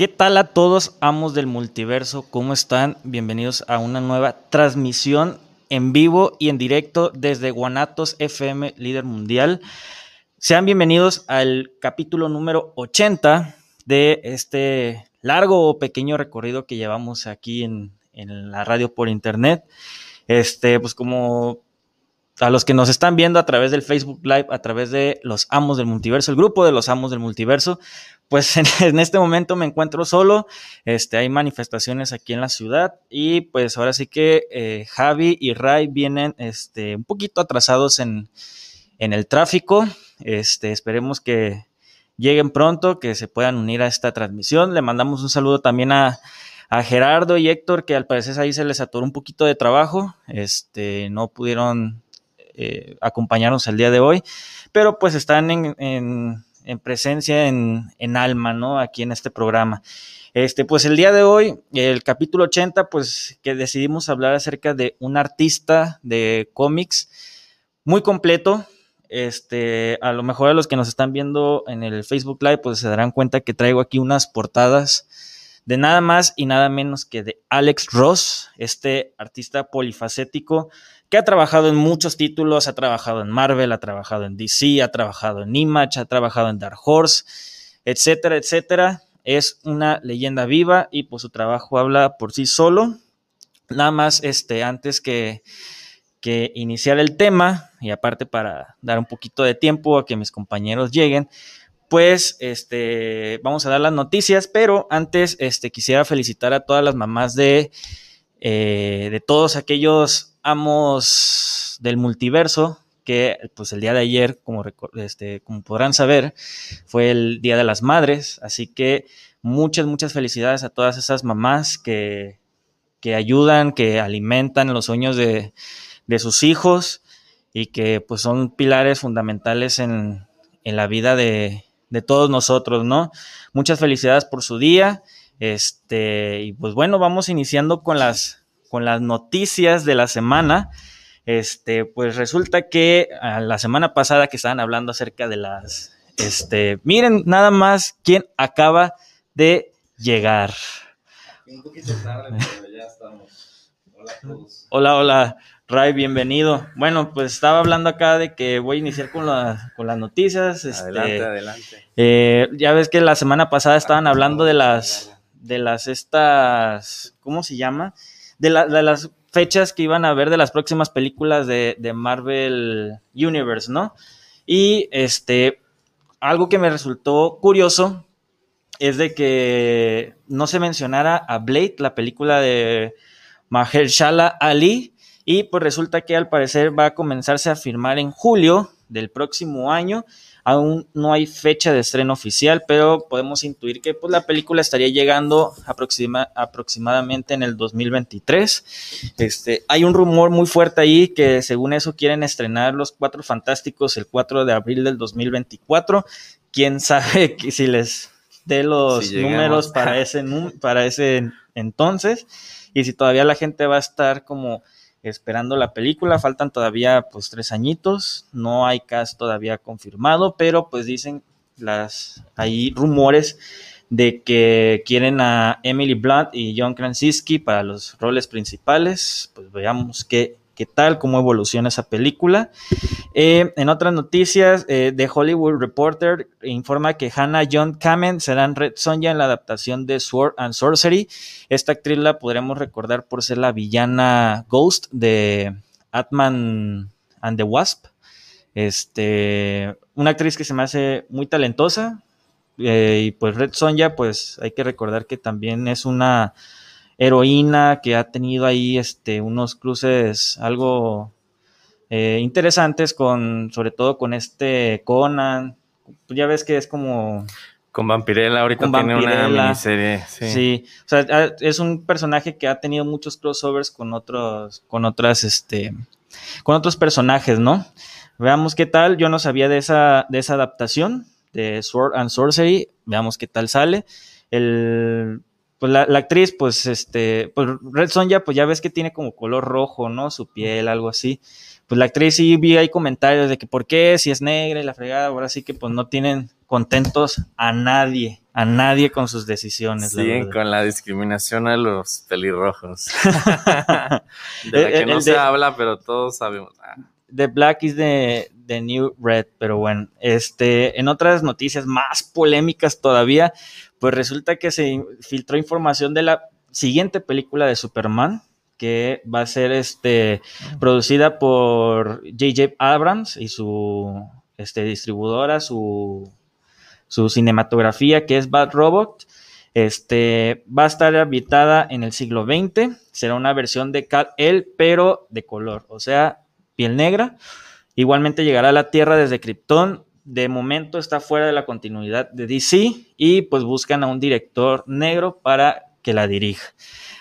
¿Qué tal a todos amos del multiverso? ¿Cómo están? Bienvenidos a una nueva transmisión en vivo y en directo desde Guanatos FM, líder mundial. Sean bienvenidos al capítulo número 80 de este largo o pequeño recorrido que llevamos aquí en, en la radio por internet. Este, pues como a los que nos están viendo a través del Facebook Live, a través de los Amos del Multiverso, el grupo de los Amos del Multiverso, pues en, este momento me encuentro solo, este, hay manifestaciones aquí en la ciudad y pues ahora sí que eh, Javi y Ray vienen este, un poquito atrasados en, en el tráfico, este, esperemos que lleguen pronto, que se puedan unir a esta transmisión, le mandamos un saludo también a, a Gerardo y Héctor, que al parecer ahí se les atoró un poquito de trabajo, este, no pudieron eh, acompañarnos el día de hoy, pero pues están en, presencia, en, alma, ¿no? Aquí en este programa. Este, pues el día de hoy, el capítulo 80, pues que decidimos hablar acerca de un artista de cómics muy completo. Este, a lo mejor a los que nos están viendo en el Facebook Live, pues se darán cuenta que traigo aquí unas portadas de nada más y nada menos que de Alex Ross, este artista polifacético que ha trabajado en muchos títulos, ha trabajado en Marvel, ha trabajado en DC, ha trabajado en Image, ha trabajado en Dark Horse, etcétera, etcétera. Es una leyenda viva y pues su trabajo habla por sí solo. Nada más, este, antes que, que iniciar el tema, y aparte para dar un poquito de tiempo a que mis compañeros lleguen, pues este, vamos a dar las noticias, pero antes este, quisiera felicitar a todas las mamás de, eh, de todos aquellos amos del multiverso, que pues el día de ayer, como, este, como podrán saber, fue el Día de las Madres, así que muchas, muchas felicidades a todas esas mamás que, que ayudan, que alimentan los sueños de, de, sus hijos y que pues son pilares fundamentales en, en la vida de, de, todos nosotros, ¿no? Muchas felicidades por su día. Este, y pues bueno, vamos iniciando con las con las noticias de la semana. Este, pues resulta que ah, la semana pasada que estaban hablando acerca de las, este, miren nada más quién acaba de llegar. Un poquito tarde, pero ya estamos. Hola a todos. Hola, hola, Ray, bienvenido. Bueno, pues estaba hablando acá de que voy a iniciar con, con las noticias. Este, adelante, adelante. Eh, ya ves que la semana pasada estaban hablando de las, de las estas, ¿cómo se llama? de, las fechas que iban a ver de las próximas películas de, Marvel Universe, ¿no? Y este, algo que me resultó curioso es de que no se mencionara a Blade, la película de Mahershala Ali, y pues resulta que al parecer va a comenzarse a filmar en julio del próximo año Aún no hay fecha de estreno oficial, pero podemos intuir que pues, la película estaría llegando aproximadamente en el 2023. Este, hay un rumor muy fuerte ahí que según eso quieren estrenar Los Cuatro Fantásticos el 4 de abril del 2024. Quién sabe si les dé los números para ese, para ese entonces y si todavía la gente va a estar como esperando la película. Faltan todavía pues tres añitos, no hay cast todavía confirmado, pero pues dicen las hay rumores de que quieren a Emily Blunt y John Krasinski para los roles principales. Pues veamos qué qué tal, cómo evoluciona esa película. Eh, en otras noticias, eh, The Hollywood Reporter informa que Hannah John Kamen será Red Sonja en la adaptación de Sword and Sorcery. Esta actriz la podremos recordar por ser la villana Ghost de Atman and the Wasp. Este, una actriz que se me hace muy talentosa. Eh, y pues Red Sonja, pues hay que recordar que también es una heroína que ha tenido ahí este, unos cruces algo eh, interesantes con, sobre todo con este Conan. Ya ves que es como... Con Vampirella, ahorita tiene una miniserie. Sí. o sea, es un personaje que ha tenido muchos crossovers con otros, con otras, este, con otros personajes, ¿no? Veamos qué tal. Yo no sabía de esa, de esa adaptación de Sword and Sorcery. Veamos qué tal sale. El pues la, actriz, pues este, pues Red Sonja, pues ya ves que tiene como color rojo, ¿no? Su piel, algo así. Pues la actriz sí vi ahí comentarios de que por qué, si es negra y la fregada, ahora sí que pues no tienen contentos a nadie, a nadie con sus decisiones. Siguen con la discriminación a los pelirrojos. de la que no se habla, pero todos sabemos. The Black is the, the, New Red, pero bueno, este, en otras noticias más polémicas todavía, pues resulta que se filtró información de la siguiente película de Superman, que va a ser este, producida por J.J. Abrams y su este, distribuidora, su, su cinematografía, que es Bad Robot. Este, va a estar habitada en el siglo XX, será una versión de Kal-El, pero de color, o sea, piel negra. Igualmente llegará a la Tierra desde Krypton. De momento está fuera de la continuidad de DC y pues buscan a un director negro para que la dirija.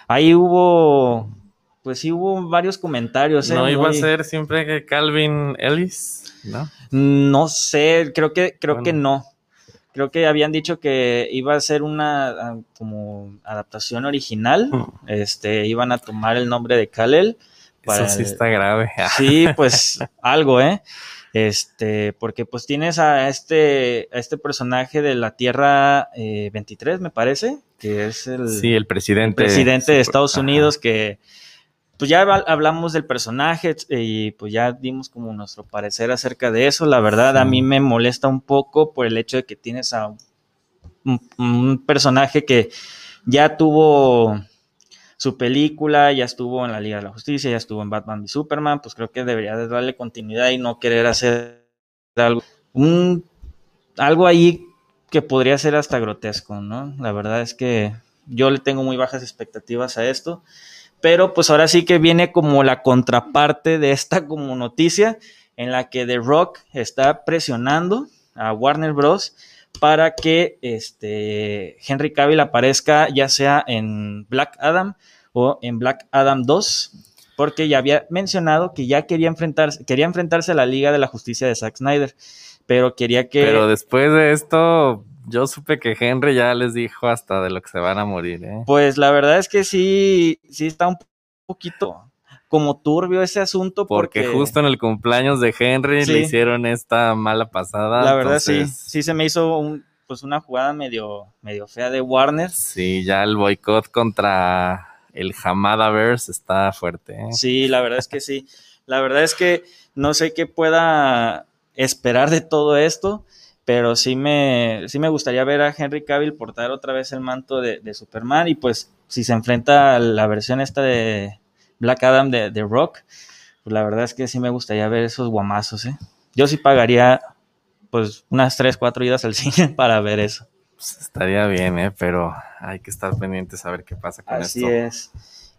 Ahí hubo, pues sí hubo varios comentarios. ¿eh? ¿No iba a ser siempre Calvin Ellis? ¿No? No sé, creo que, creo que no. Creo que habían dicho que iba a ser una ah, como adaptación original. Mm. Este, iban a tomar el nombre de Kalel eso sí está grave. Sí, pues algo, ¿eh? Este, porque pues tienes a este, a este personaje de la Tierra 23, eh, me parece, que es el, sí, el presidente, presidente de Estados Unidos, que pues ya hablamos del personaje y pues ya dimos como nuestro parecer acerca de eso. La verdad, a mí me molesta un poco por el hecho de que tienes a un personaje que ya tuvo su película, ya estuvo en la Liga de la Justicia, ya estuvo en Batman y Superman, pues creo que debería de darle continuidad y no querer hacer algo, un, algo ahí que podría ser hasta grotesco, ¿no? La verdad es que yo le tengo muy bajas expectativas a esto, pero pues ahora sí que viene como la contraparte de esta como noticia en la que The Rock está presionando a Warner Bros para que este, Henry Cavill aparezca ya sea en Black Adam o en Black Adam 2, porque ya había mencionado que ya quería enfrentarse, quería enfrentarse a la Liga de la Justicia de Zack Snyder, pero quería que... Pero después de esto, yo supe que Henry ya les dijo hasta de lo que se van a morir, ¿eh? Pues la verdad es que sí, sí está un poquito como turbio ese asunto. Porque, justo en el cumpleaños de Henry le hicieron esta mala pasada. La verdad sí, sí se me hizo un, pues una jugada medio, medio fea de Warner. Sí, ya el boicot contra el Hamadaverse está fuerte. ¿eh? Sí, la verdad es que sí. La verdad es que no sé qué pueda esperar de todo esto, pero sí me, sí me gustaría ver a Henry Cavill portar otra vez el manto de, de Superman y pues si se enfrenta a la versión esta de, Black Adam de, Rock, pues la verdad es que sí me gustaría ver esos guamazos, ¿eh? Yo sí pagaría pues unas 3, 4 idas al cine para ver eso. Pues estaría bien, ¿eh? Pero hay que estar pendientes a ver qué pasa con Así esto. Así es.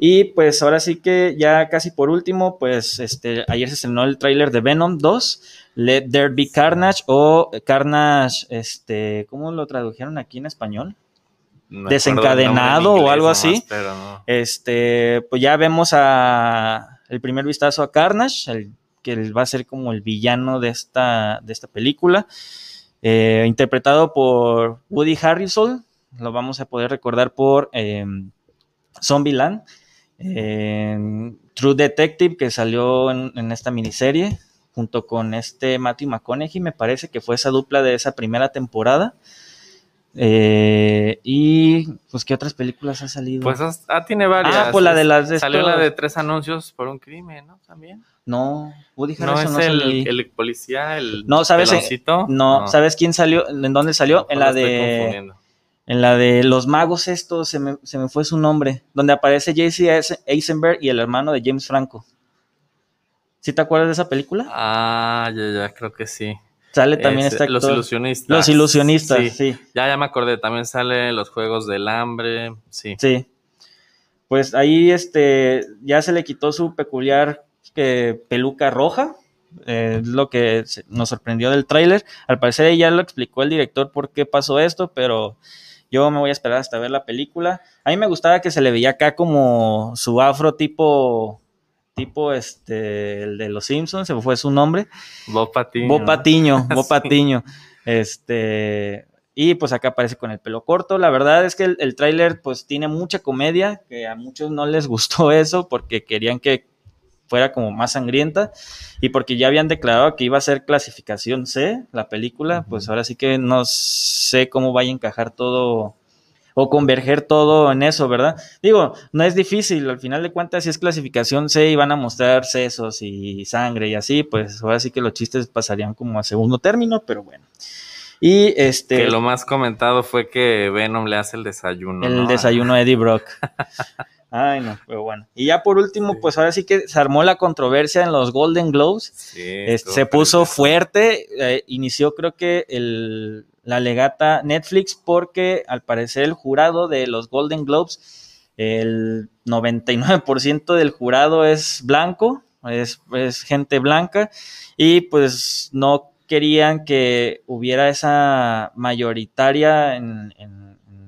Y pues ahora sí que ya casi por último, pues este, ayer se estrenó el tráiler de Venom 2, Let There Be Carnage o Carnage, este, ¿cómo lo tradujeron aquí en español? Desencadenado o algo así. Este, pues ya vemos a el primer vistazo a Carnage, el, que va a ser como el villano de esta, de esta película, eh, interpretado por Woody Harrelson, lo vamos a poder recordar por eh, Zombieland, True Detective, que salió en, en, esta miniserie, junto con este Matthew McConaughey, me parece que fue esa dupla de esa primera temporada. Eh, y pues, ¿qué otras películas ha salido? Pues ah, tiene varias. Ah, pues la de las. Salió la de tres anuncios por un crimen, ¿no? También. No, Woody Harrelson no es el, el, policía, el. No, ¿sabes? no, ¿sabes quién salió? ¿En dónde salió? en la de. En la de Los Magos, esto se me, se me fue su nombre. Donde aparece Jesse Eisenberg y el hermano de James Franco. ¿Sí te acuerdas de esa película? Ah, ya, ya, creo que sí. Sale también este Los ilusionistas. Los ilusionistas, sí. Ya, ya me acordé, también sale los Juegos del Hambre, sí. Sí. Pues ahí este, ya se le quitó su peculiar eh, peluca roja, eh, es lo que nos sorprendió del tráiler. Al parecer ya lo explicó el director por qué pasó esto, pero yo me voy a esperar hasta ver la película. A mí me gustaba que se le veía acá como su afro tipo tipo este, el de los Simpsons, se fue su nombre. Bob Patiño. Bob Patiño, Bob Patiño. Este, y pues acá aparece con el pelo corto. La verdad es que el, el tráiler pues tiene mucha comedia, que a muchos no les gustó eso porque querían que fuera como más sangrienta y porque ya habían declarado que iba a ser clasificación C la película, pues ahora sí que no sé cómo vaya a encajar todo o converger todo en eso, ¿verdad? Digo, no es difícil, al final de cuentas si es clasificación C y van a mostrar sesos y sangre y así, pues ahora sí que los chistes pasarían como a segundo término, pero bueno. Y este. Que lo más comentado fue que Venom le hace el desayuno. El desayuno a Eddie Brock. Ay, no, pero bueno. Y ya por último, pues ahora sí que se armó la controversia en los Golden Globes. Sí, se puso fuerte. Eh, inició, creo que, el, la legata Netflix, porque al parecer el jurado de los Golden Globes, el 99% del jurado es blanco, es, gente blanca, y pues no querían que hubiera esa mayoritaria en,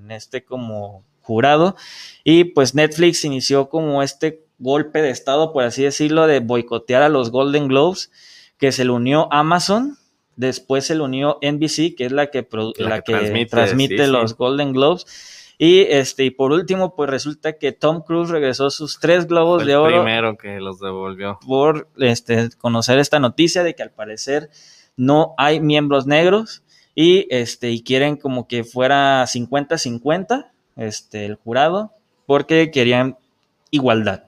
este como jurado. Y pues Netflix inició como este golpe de estado, por así decirlo, de boicotear a los Golden Globes, que se le unió Amazon, después se le unió NBC, que es la que, la, que, transmite, los Golden Globes. Y este, y por último, pues resulta que Tom Cruise regresó sus tres globos de oro. Primero que los devolvió. Por este, conocer esta noticia de que al parecer no hay miembros negros y, este, y quieren como que fuera 50-50 este, el jurado porque querían igualdad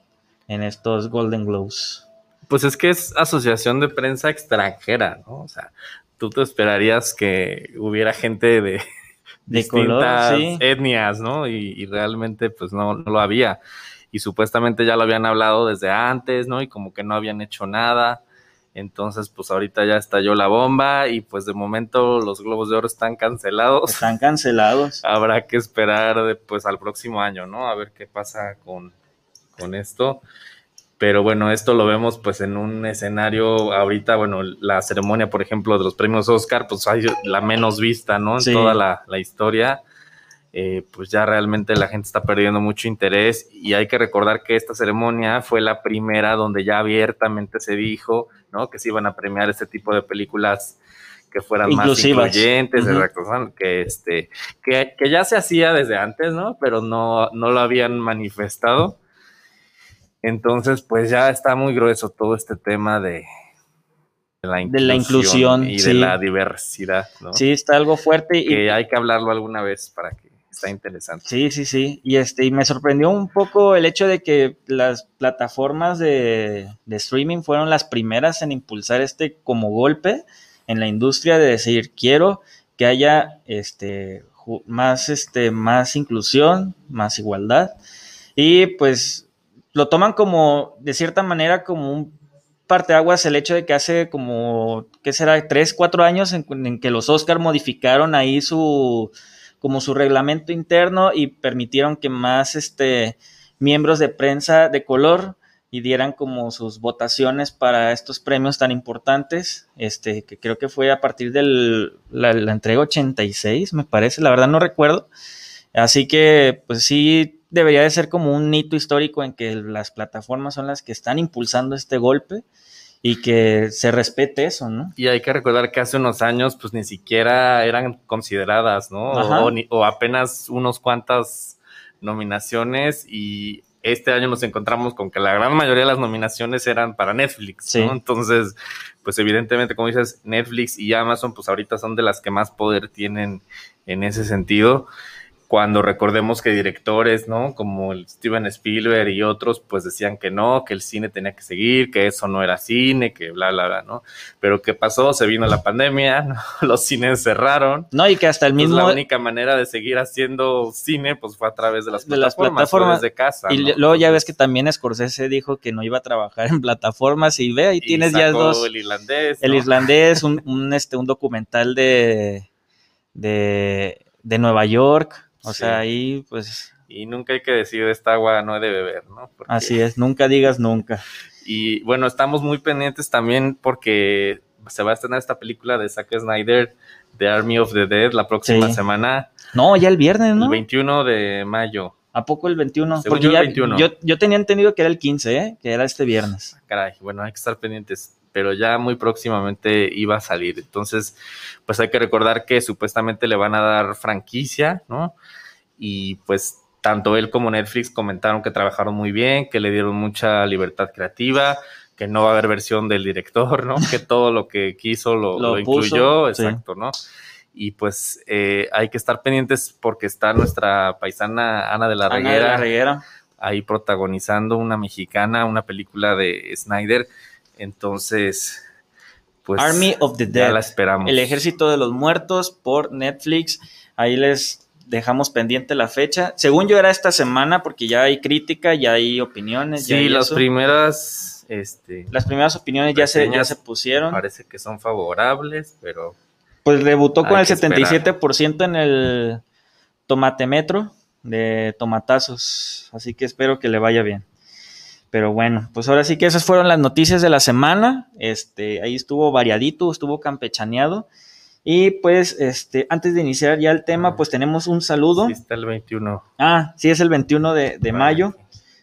en estos Golden Globes. Pues es que es asociación de prensa extranjera, ¿no? O sea, tú te esperarías que hubiera gente de, distintas etnias, ¿no? Y, realmente pues no, no, lo había. Y supuestamente ya lo habían hablado desde antes, ¿no? Y como que no habían hecho nada. Entonces, pues ahorita ya estalló la bomba y pues de momento los Globos de Oro están cancelados. Están cancelados. Habrá que esperar pues al próximo año, ¿no? A ver qué pasa con, con esto. Pero bueno, esto lo vemos pues en un escenario ahorita, bueno, la ceremonia, por ejemplo, de los premios Oscar, pues hay la menos vista, ¿no? En toda la, la historia. Eh, pues ya realmente la gente está perdiendo mucho interés y hay que recordar que esta ceremonia fue la primera donde ya abiertamente se dijo, ¿no? Que se iban a premiar este tipo de películas que fueran más incluyentes, que este, que, ya se hacía desde antes, ¿no? Pero no, no lo habían manifestado. Entonces, pues ya está muy grueso todo este tema de, la inclusión, y de la diversidad, ¿no? Sí, está algo fuerte. y Que hay que hablarlo alguna vez para que está interesante. Sí, sí, sí. Y este, y me sorprendió un poco el hecho de que las plataformas de, streaming fueron las primeras en impulsar este como golpe en la industria de decir quiero que haya este más este más inclusión, más igualdad. Y pues lo toman como, de cierta manera, como un parteaguas el hecho de que hace como, ¿qué será? Tres, cuatro años en que los Oscar modificaron ahí su, como su reglamento interno y permitieron que más este, miembros de prensa de color y dieran como sus votaciones para estos premios tan importantes, este, que creo que fue a partir de la, entrega 86, me parece, la verdad no recuerdo. Así que, pues sí, debería de ser como un hito histórico en que las plataformas son las que están impulsando este golpe y que se respete eso, ¿no? Y hay que recordar que hace unos años pues ni siquiera eran consideradas, ¿no? O, apenas unos cuantas nominaciones y este año nos encontramos con que la gran mayoría de las nominaciones eran para Netflix, ¿no? Entonces, pues evidentemente, como dices, Netflix y Amazon pues ahorita son de las que más poder tienen en ese sentido cuando recordemos que directores, ¿no? Como el Steven Spielberg y otros, pues decían que no, que el cine tenía que seguir, que eso no era cine, que bla, bla, bla, ¿no? Pero ¿qué pasó? Se vino la pandemia, ¿no? los cines cerraron. No, y que hasta el mismo... la única manera de seguir haciendo cine, pues fue a través de las plataformas, de casa. Y luego ya ves que también Scorsese dijo que no iba a trabajar en plataformas y ve, ahí tienes ya dos... El irlandés. El irlandés, un, un, este, un documental de, de, de Nueva York o sea, ahí pues... Y nunca hay que decir esta agua no he de beber, ¿no? Así es, nunca digas nunca. Y bueno, estamos muy pendientes también porque se va a estrenar esta película de Zack Snyder, The Army of the Dead, la próxima semana. No, ya el viernes, ¿no? El 21 de mayo. ¿A poco el 21? Porque ya, Yo, yo tenía entendido que era el 15, ¿eh? Que era este viernes. Caray, bueno, hay que estar pendientes pero ya muy próximamente iba a salir. Entonces, pues hay que recordar que supuestamente le van a dar franquicia, ¿no? Y pues tanto él como Netflix comentaron que trabajaron muy bien, que le dieron mucha libertad creativa, que no va a haber versión del director, ¿no? Que todo lo que quiso lo, incluyó, exacto, ¿no? Y pues eh, hay que estar pendientes porque está nuestra paisana Ana de la Reguera, ahí protagonizando una mexicana, una película de Snyder. Entonces, pues Army of the Dead. la esperamos. El Ejército de los Muertos por Netflix. Ahí les dejamos pendiente la fecha. Según yo era esta semana porque ya hay crítica, ya hay opiniones. Sí, las primeras, este, las primeras opiniones ya se, ya se pusieron. Parece que son favorables, pero pues debutó con el 77% en el tomatemetro de tomatazos, así que espero que le vaya bien. Pero bueno, pues ahora sí que esas fueron las noticias de la semana. Este, ahí estuvo variadito, estuvo campechaneado. Y pues, este, antes de iniciar ya el tema, pues tenemos un saludo. Sí, está el 21. Ah, sí, es el 21 de, de mayo.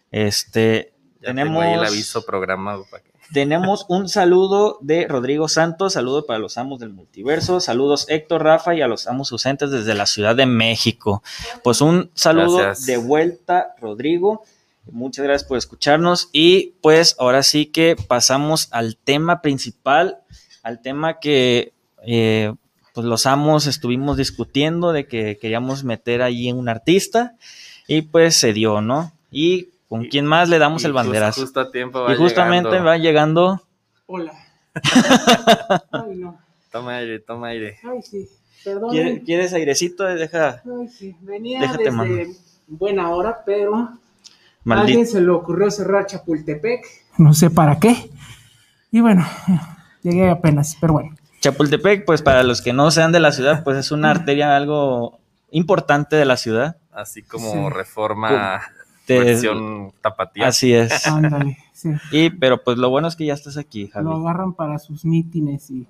Este, tenemos. el aviso programado para que... Tenemos un saludo de Rodrigo Santos, saludo para los amos del multiverso, saludos Héctor, Rafa y a los amos ausentes desde la Ciudad de México. Pues un saludo de vuelta, Rodrigo. Muchas gracias por escucharnos y pues ahora sí que pasamos al tema principal, al tema que eh, pues los amos estuvimos discutiendo de que queríamos meter ahí un artista y pues se dio, ¿no? Y con quién más le damos el banderazo. y justamente va llegando. Hola. Ay, no. Toma aire, toma aire. Ay, sí. Perdón. ¿Quieres, airecito? Deja. Ay, sí. Venía desde buena hora, pero alguien se le ocurrió cerrar Chapultepec. No sé para qué. Y bueno, llegué apenas, pero bueno. Chapultepec, pues para los que no sean de la ciudad, pues es una arteria algo importante de la ciudad. Así como reforma versión tapatía. Así es. Ándale, sí. Y, pero pues lo bueno es que ya estás aquí, Javi. Lo agarran para sus mítines y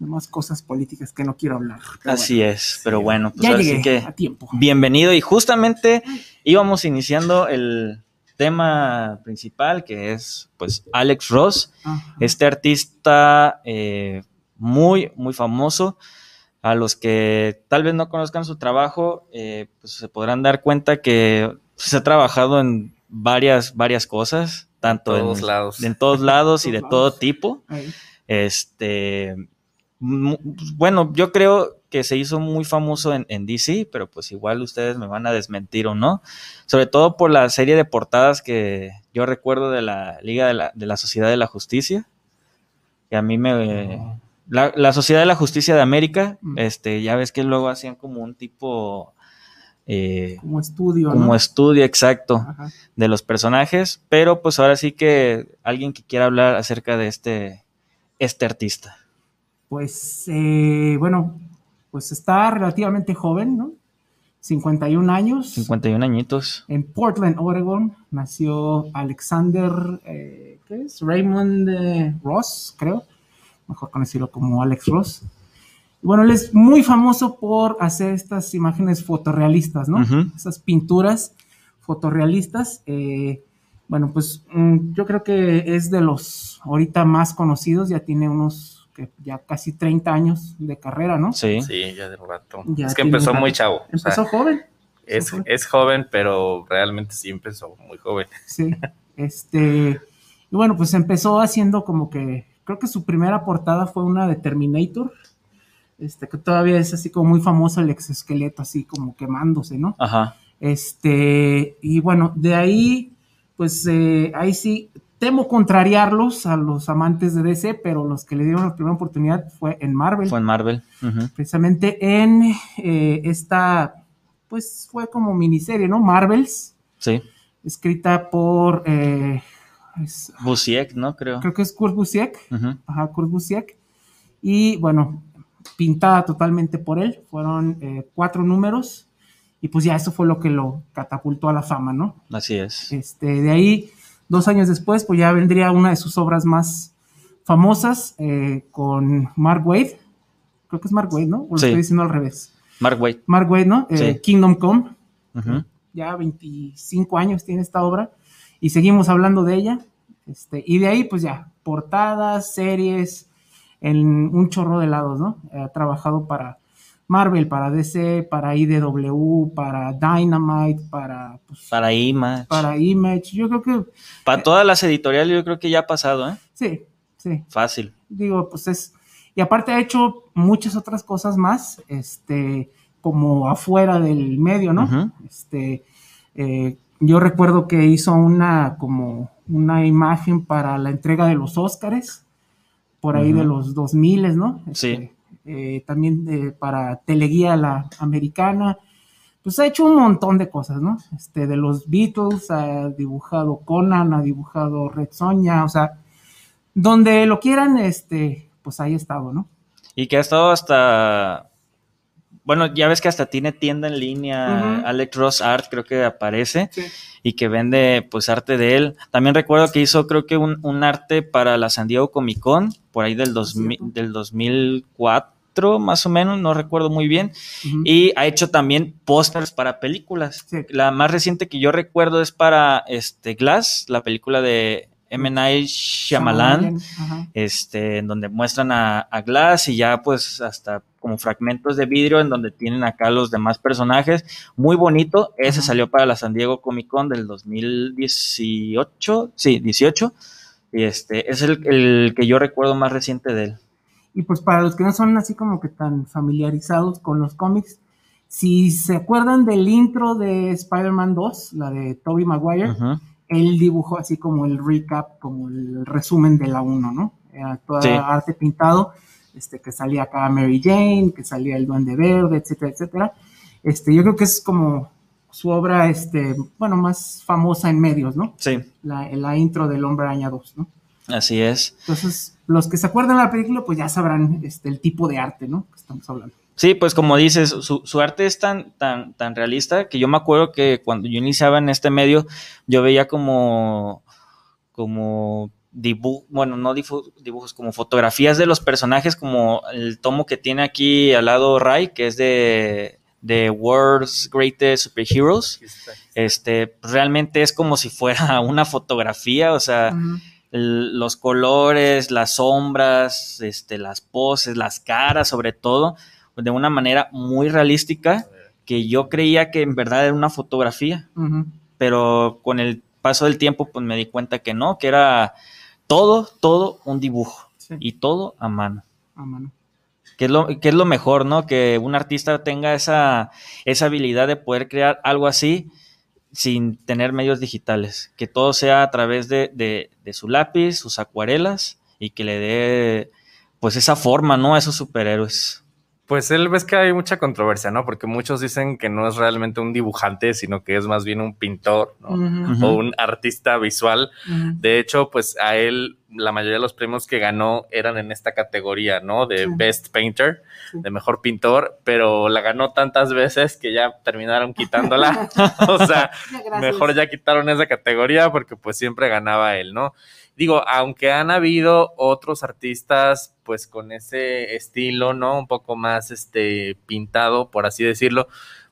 demás cosas políticas que no quiero hablar. Así es, pero bueno, pues ya llegué que a tiempo. Bienvenido y justamente íbamos iniciando el tema principal que es pues Alex Ross, este artista eh, muy, muy famoso. A los que tal vez no conozcan su trabajo, eh, pues se podrán dar cuenta que se ha trabajado en varias, varias cosas, tanto en todos lados, en todos lados y de todo tipo. Este, bueno, yo creo que se hizo muy famoso en, DC, pero pues igual ustedes me van a desmentir o no. Sobre todo por la serie de portadas que yo recuerdo de la Liga de la, de la Sociedad de la Justicia. Que a mí me. La, la, Sociedad de la Justicia de América, mm. este, ya ves que luego hacían como un tipo eh, como estudio. Como estudio exacto de los personajes, pero pues ahora sí que alguien que quiera hablar acerca de este, este artista. Pues eh, bueno, pues está relativamente joven, ¿no? 51 años. 51 añitos. En Portland, Oregon, nació Alexander, eh, ¿qué es? Raymond Ross, creo, mejor conocido como Alex Ross. Bueno, él es muy famoso por hacer estas imágenes fotorrealistas, ¿no? Esas pinturas fotorrealistas. Eh, bueno, pues mm, yo creo que es de los ahorita más conocidos, ya tiene unos que ya casi 30 años de carrera, ¿no? Sí, sí, ya de rato. es que empezó muy chavo. Empezó joven. Es, es joven, pero realmente sí empezó muy joven. Sí, este, y bueno, pues empezó haciendo como que, creo que su primera portada fue una de Terminator, este, que todavía es así como muy famoso el exoesqueleto, así como quemándose, ¿no? Ajá. Este, y bueno, de ahí, pues eh, ahí sí, temo contrariarlos a los amantes de DC, pero los que le dieron la primera oportunidad fue en Marvel. Fue en Marvel. Precisamente en eh, esta, pues fue como miniserie, ¿no? Marvels. Sí. Escrita por... Eh, Busiek, ¿no? Creo. Creo que es Kurt Busiek. Ajá, Kurt Busiek. Y bueno, pintada totalmente por él. Fueron eh, cuatro números y pues ya eso fue lo que lo catapultó a la fama, ¿no? Así es. Este, de ahí, dos años después, pues ya vendría una de sus obras más famosas eh, con Mark Wade. Creo que es Mark Wade, ¿no? O lo estoy diciendo al revés. Mark Wade. Mark Wade, ¿no? Eh, Kingdom Come. Ya 25 años tiene esta obra y seguimos hablando de ella. Este, y de ahí, pues ya, portadas, series, en un chorro de lados, ¿no? Ha trabajado para Marvel, para DC, para IDW, para Dynamite, para... Pues, para Image. Para Image. Yo creo que... Para todas las editoriales yo creo que ya ha pasado, ¿eh? Sí, sí. Fácil. Digo, pues es... Y aparte ha hecho muchas otras cosas más, este, como afuera del medio, ¿no? Este, eh, yo recuerdo que hizo una, como, una imagen para la entrega de los Óscares, por ahí de los 2000, ¿no? sí este, eh, también eh, para Teleguía la Americana. Pues ha hecho un montón de cosas, ¿no? Este, de los Beatles, ha dibujado Conan, ha dibujado Red Sonja, o sea, donde lo quieran, este, pues ahí ha estado, ¿no? Y que ha estado hasta, bueno, ya ves que hasta tiene tienda en línea, Alex Ross Art creo que aparece, y que vende pues arte de él. También recuerdo que hizo creo que un, un arte para la San Diego Comic Con, por ahí del, 2000, del 2004 más o menos, no recuerdo muy bien, y ha hecho también pósters para películas. La más reciente que yo recuerdo es para este Glass, la película de M. Night Shyamalan, este, en donde muestran a, Glass y ya pues hasta como fragmentos de vidrio en donde tienen acá los demás personajes. Muy bonito. Ese salió para la San Diego Comic Con del 2018. Sí, 18. Y este es el, que yo recuerdo más reciente de él. Y pues para los que no son así como que tan familiarizados con los cómics, si se acuerdan del intro de Spider-Man 2, la de Tobey Maguire, él dibujó así como el recap, como el resumen de la 1, ¿no? Era toda arte pintado, este, que salía acá Mary Jane, que salía el Duende Verde, etcétera, etcétera. Este, yo creo que es como su obra, este, bueno, más famosa en medios, ¿no? Sí. La, la intro del Hombre Araña 2, ¿no? Así es. Entonces, los que se acuerdan de la película, pues ya sabrán este, el tipo de arte, ¿no? Que estamos hablando. Sí, pues como dices, su, su, arte es tan, tan, tan realista que yo me acuerdo que cuando yo iniciaba en este medio, yo veía como, como dibujos, bueno, no dibujos, como fotografías de los personajes, como el tomo que tiene aquí al lado Ray, que es de de World's Greatest Superheroes. Este, realmente es como si fuera una fotografía, o sea, los colores, las sombras, este, las poses, las caras, sobre todo, de una manera muy realística, que yo creía que en verdad era una fotografía, pero con el paso del tiempo, pues me di cuenta que no, que era todo, todo un dibujo. Y todo a mano. A mano. Que es lo, que es lo mejor, ¿no? Que un artista tenga esa, esa habilidad de poder crear algo así sin tener medios digitales, que todo sea a través de, de, de su lápiz, sus acuarelas y que le dé pues esa forma, ¿no? A esos superhéroes. Pues él ves que hay mucha controversia, ¿no? Porque muchos dicen que no es realmente un dibujante, sino que es más bien un pintor, ¿no? O un artista visual. De hecho, pues a él la mayoría de los premios que ganó eran en esta categoría, ¿no? De Best Painter, de mejor pintor, pero la ganó tantas veces que ya terminaron quitándola. o sea, mejor ya quitaron esa categoría porque pues siempre ganaba él, ¿no? Digo, aunque han habido otros artistas, pues con ese estilo, ¿no? Un poco más, este, pintado, por así decirlo,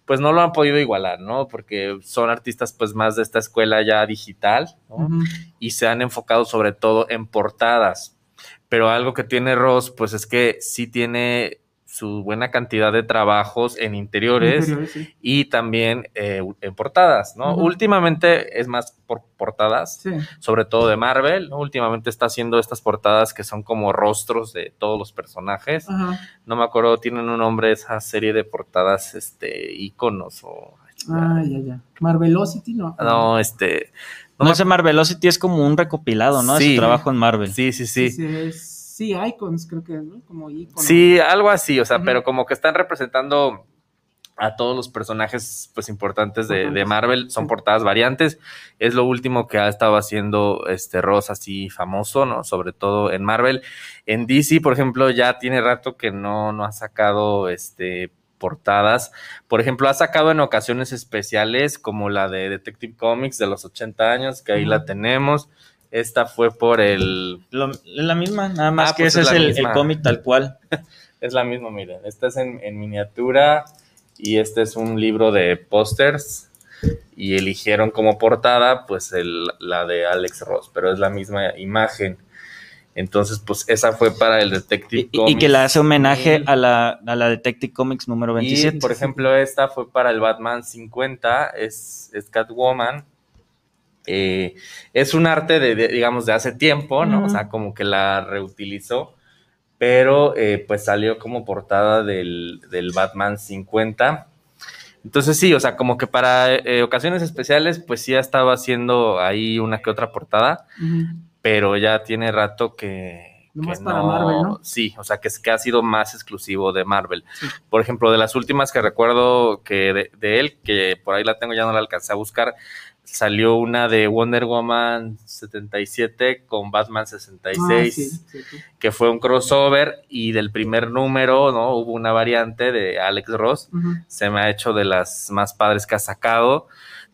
pues no lo han podido igualar, ¿no? Porque son artistas, pues más de esta escuela ya digital, ¿no? Y se han enfocado sobre todo en portadas. Pero algo que tiene Ross, pues es que sí tiene su buena cantidad de trabajos en interiores, y también eh, en portadas, ¿no? Últimamente es más por portadas, sobre todo de Marvel, ¿no? Últimamente está haciendo estas portadas que son como rostros de todos los personajes. No me acuerdo, tienen un nombre esa serie de portadas, este, iconos o... Ah, ya, ya. Marvelocity, ¿no? No, este... No, ese Marvelocity es como un recopilado, ¿no? Sí, de su trabajo en Marvel. Sí, sí, sí. sí Sí, icons, creo que, ¿no? Como iconos. Sí, algo así, o sea, pero como que están representando a todos los personajes pues importantes de, Marvel, son portadas variantes, es lo último que ha estado haciendo este Ross así famoso, ¿no? Sobre todo en Marvel. En DC, por ejemplo, ya tiene rato que no, no ha sacado este portadas. Por ejemplo, ha sacado en ocasiones especiales como la de Detective Comics de los 80 años, que ahí la tenemos. Esta fue por el. la misma, nada más ah, que pues ese es, el, cómic tal cual. es la misma, miren. Esta es en, miniatura y este es un libro de pósters. Y eligieron como portada, pues, el, la de Alex Ross, pero es la misma imagen. Entonces, pues esa fue para el Detective Y, Comics. y que le hace homenaje a la, a la Detective Comics número 27. Y, por ejemplo, esta fue para el Batman 50, es, es Catwoman. Eh, es un arte de, de, digamos, de hace tiempo, ¿no? O sea, como que la reutilizó, pero eh, pues salió como portada del, del Batman 50. Entonces sí, o sea, como que para eh, ocasiones especiales, pues sí ha estado haciendo ahí una que otra portada, pero ya tiene rato que, Nomás que para Marvel, ¿no? Sí, o sea, que, que ha sido más exclusivo de Marvel. Sí. Por ejemplo, de las últimas que recuerdo que de, de él, que por ahí la tengo, ya no la alcancé a buscar, salió una de Wonder Woman 77 con Batman 66, Ah, sí, sí, sí. que fue un crossover y del primer número, ¿no? Hubo una variante de Alex Ross, se me ha hecho de las más padres que ha sacado.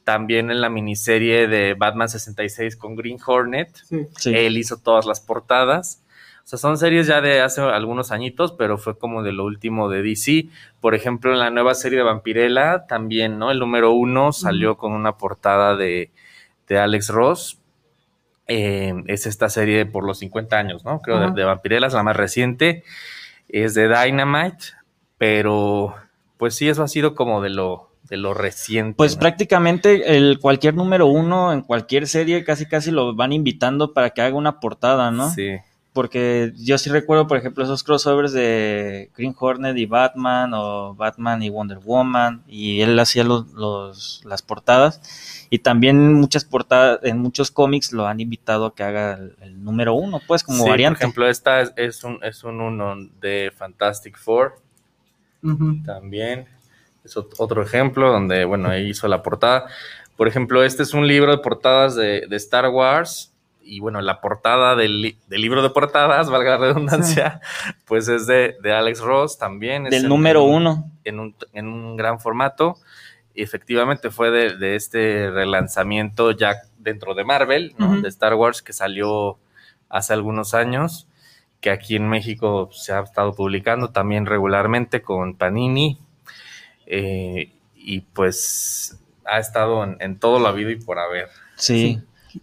También en la miniserie de Batman 66 con Green Hornet, Sí. Sí. él hizo todas las portadas. O sea, son series ya de hace algunos añitos, pero fue como de lo último de DC. Por ejemplo, en la nueva serie de Vampirella, también, ¿no? El número uno salió con una portada de, de Alex Ross. Eh, es esta serie por los 50 años, ¿no? Creo, de, de Vampirella, es la más reciente. Es de Dynamite, pero pues sí, eso ha sido como de lo, de lo reciente. Pues ¿no? prácticamente el cualquier número uno en cualquier serie casi casi lo van invitando para que haga una portada, ¿no? Sí. Porque yo sí recuerdo, por ejemplo, esos crossovers de Green Hornet y Batman o Batman y Wonder Woman y él hacía los, los- las portadas y también muchas portadas, en muchos cómics lo han invitado a que haga el, el número uno, pues como Sí, variante. Por ejemplo, esta es, es un, es un uno de Fantastic Four. También. Es ot- otro ejemplo donde, bueno, ahí hizo la portada. Por ejemplo, este es un libro de portadas de, de Star Wars. Y bueno, la portada del, li- del libro de portadas, valga la redundancia, pues es de, de Alex Ross también. Del número en uno. En un, en un gran formato. Y efectivamente fue de, de este relanzamiento ya dentro de Marvel, ¿no? De Star Wars, que salió hace algunos años, que aquí en México se ha estado publicando también regularmente con Panini. eh, y pues ha estado en, en todo lo habido y por haber. Sí.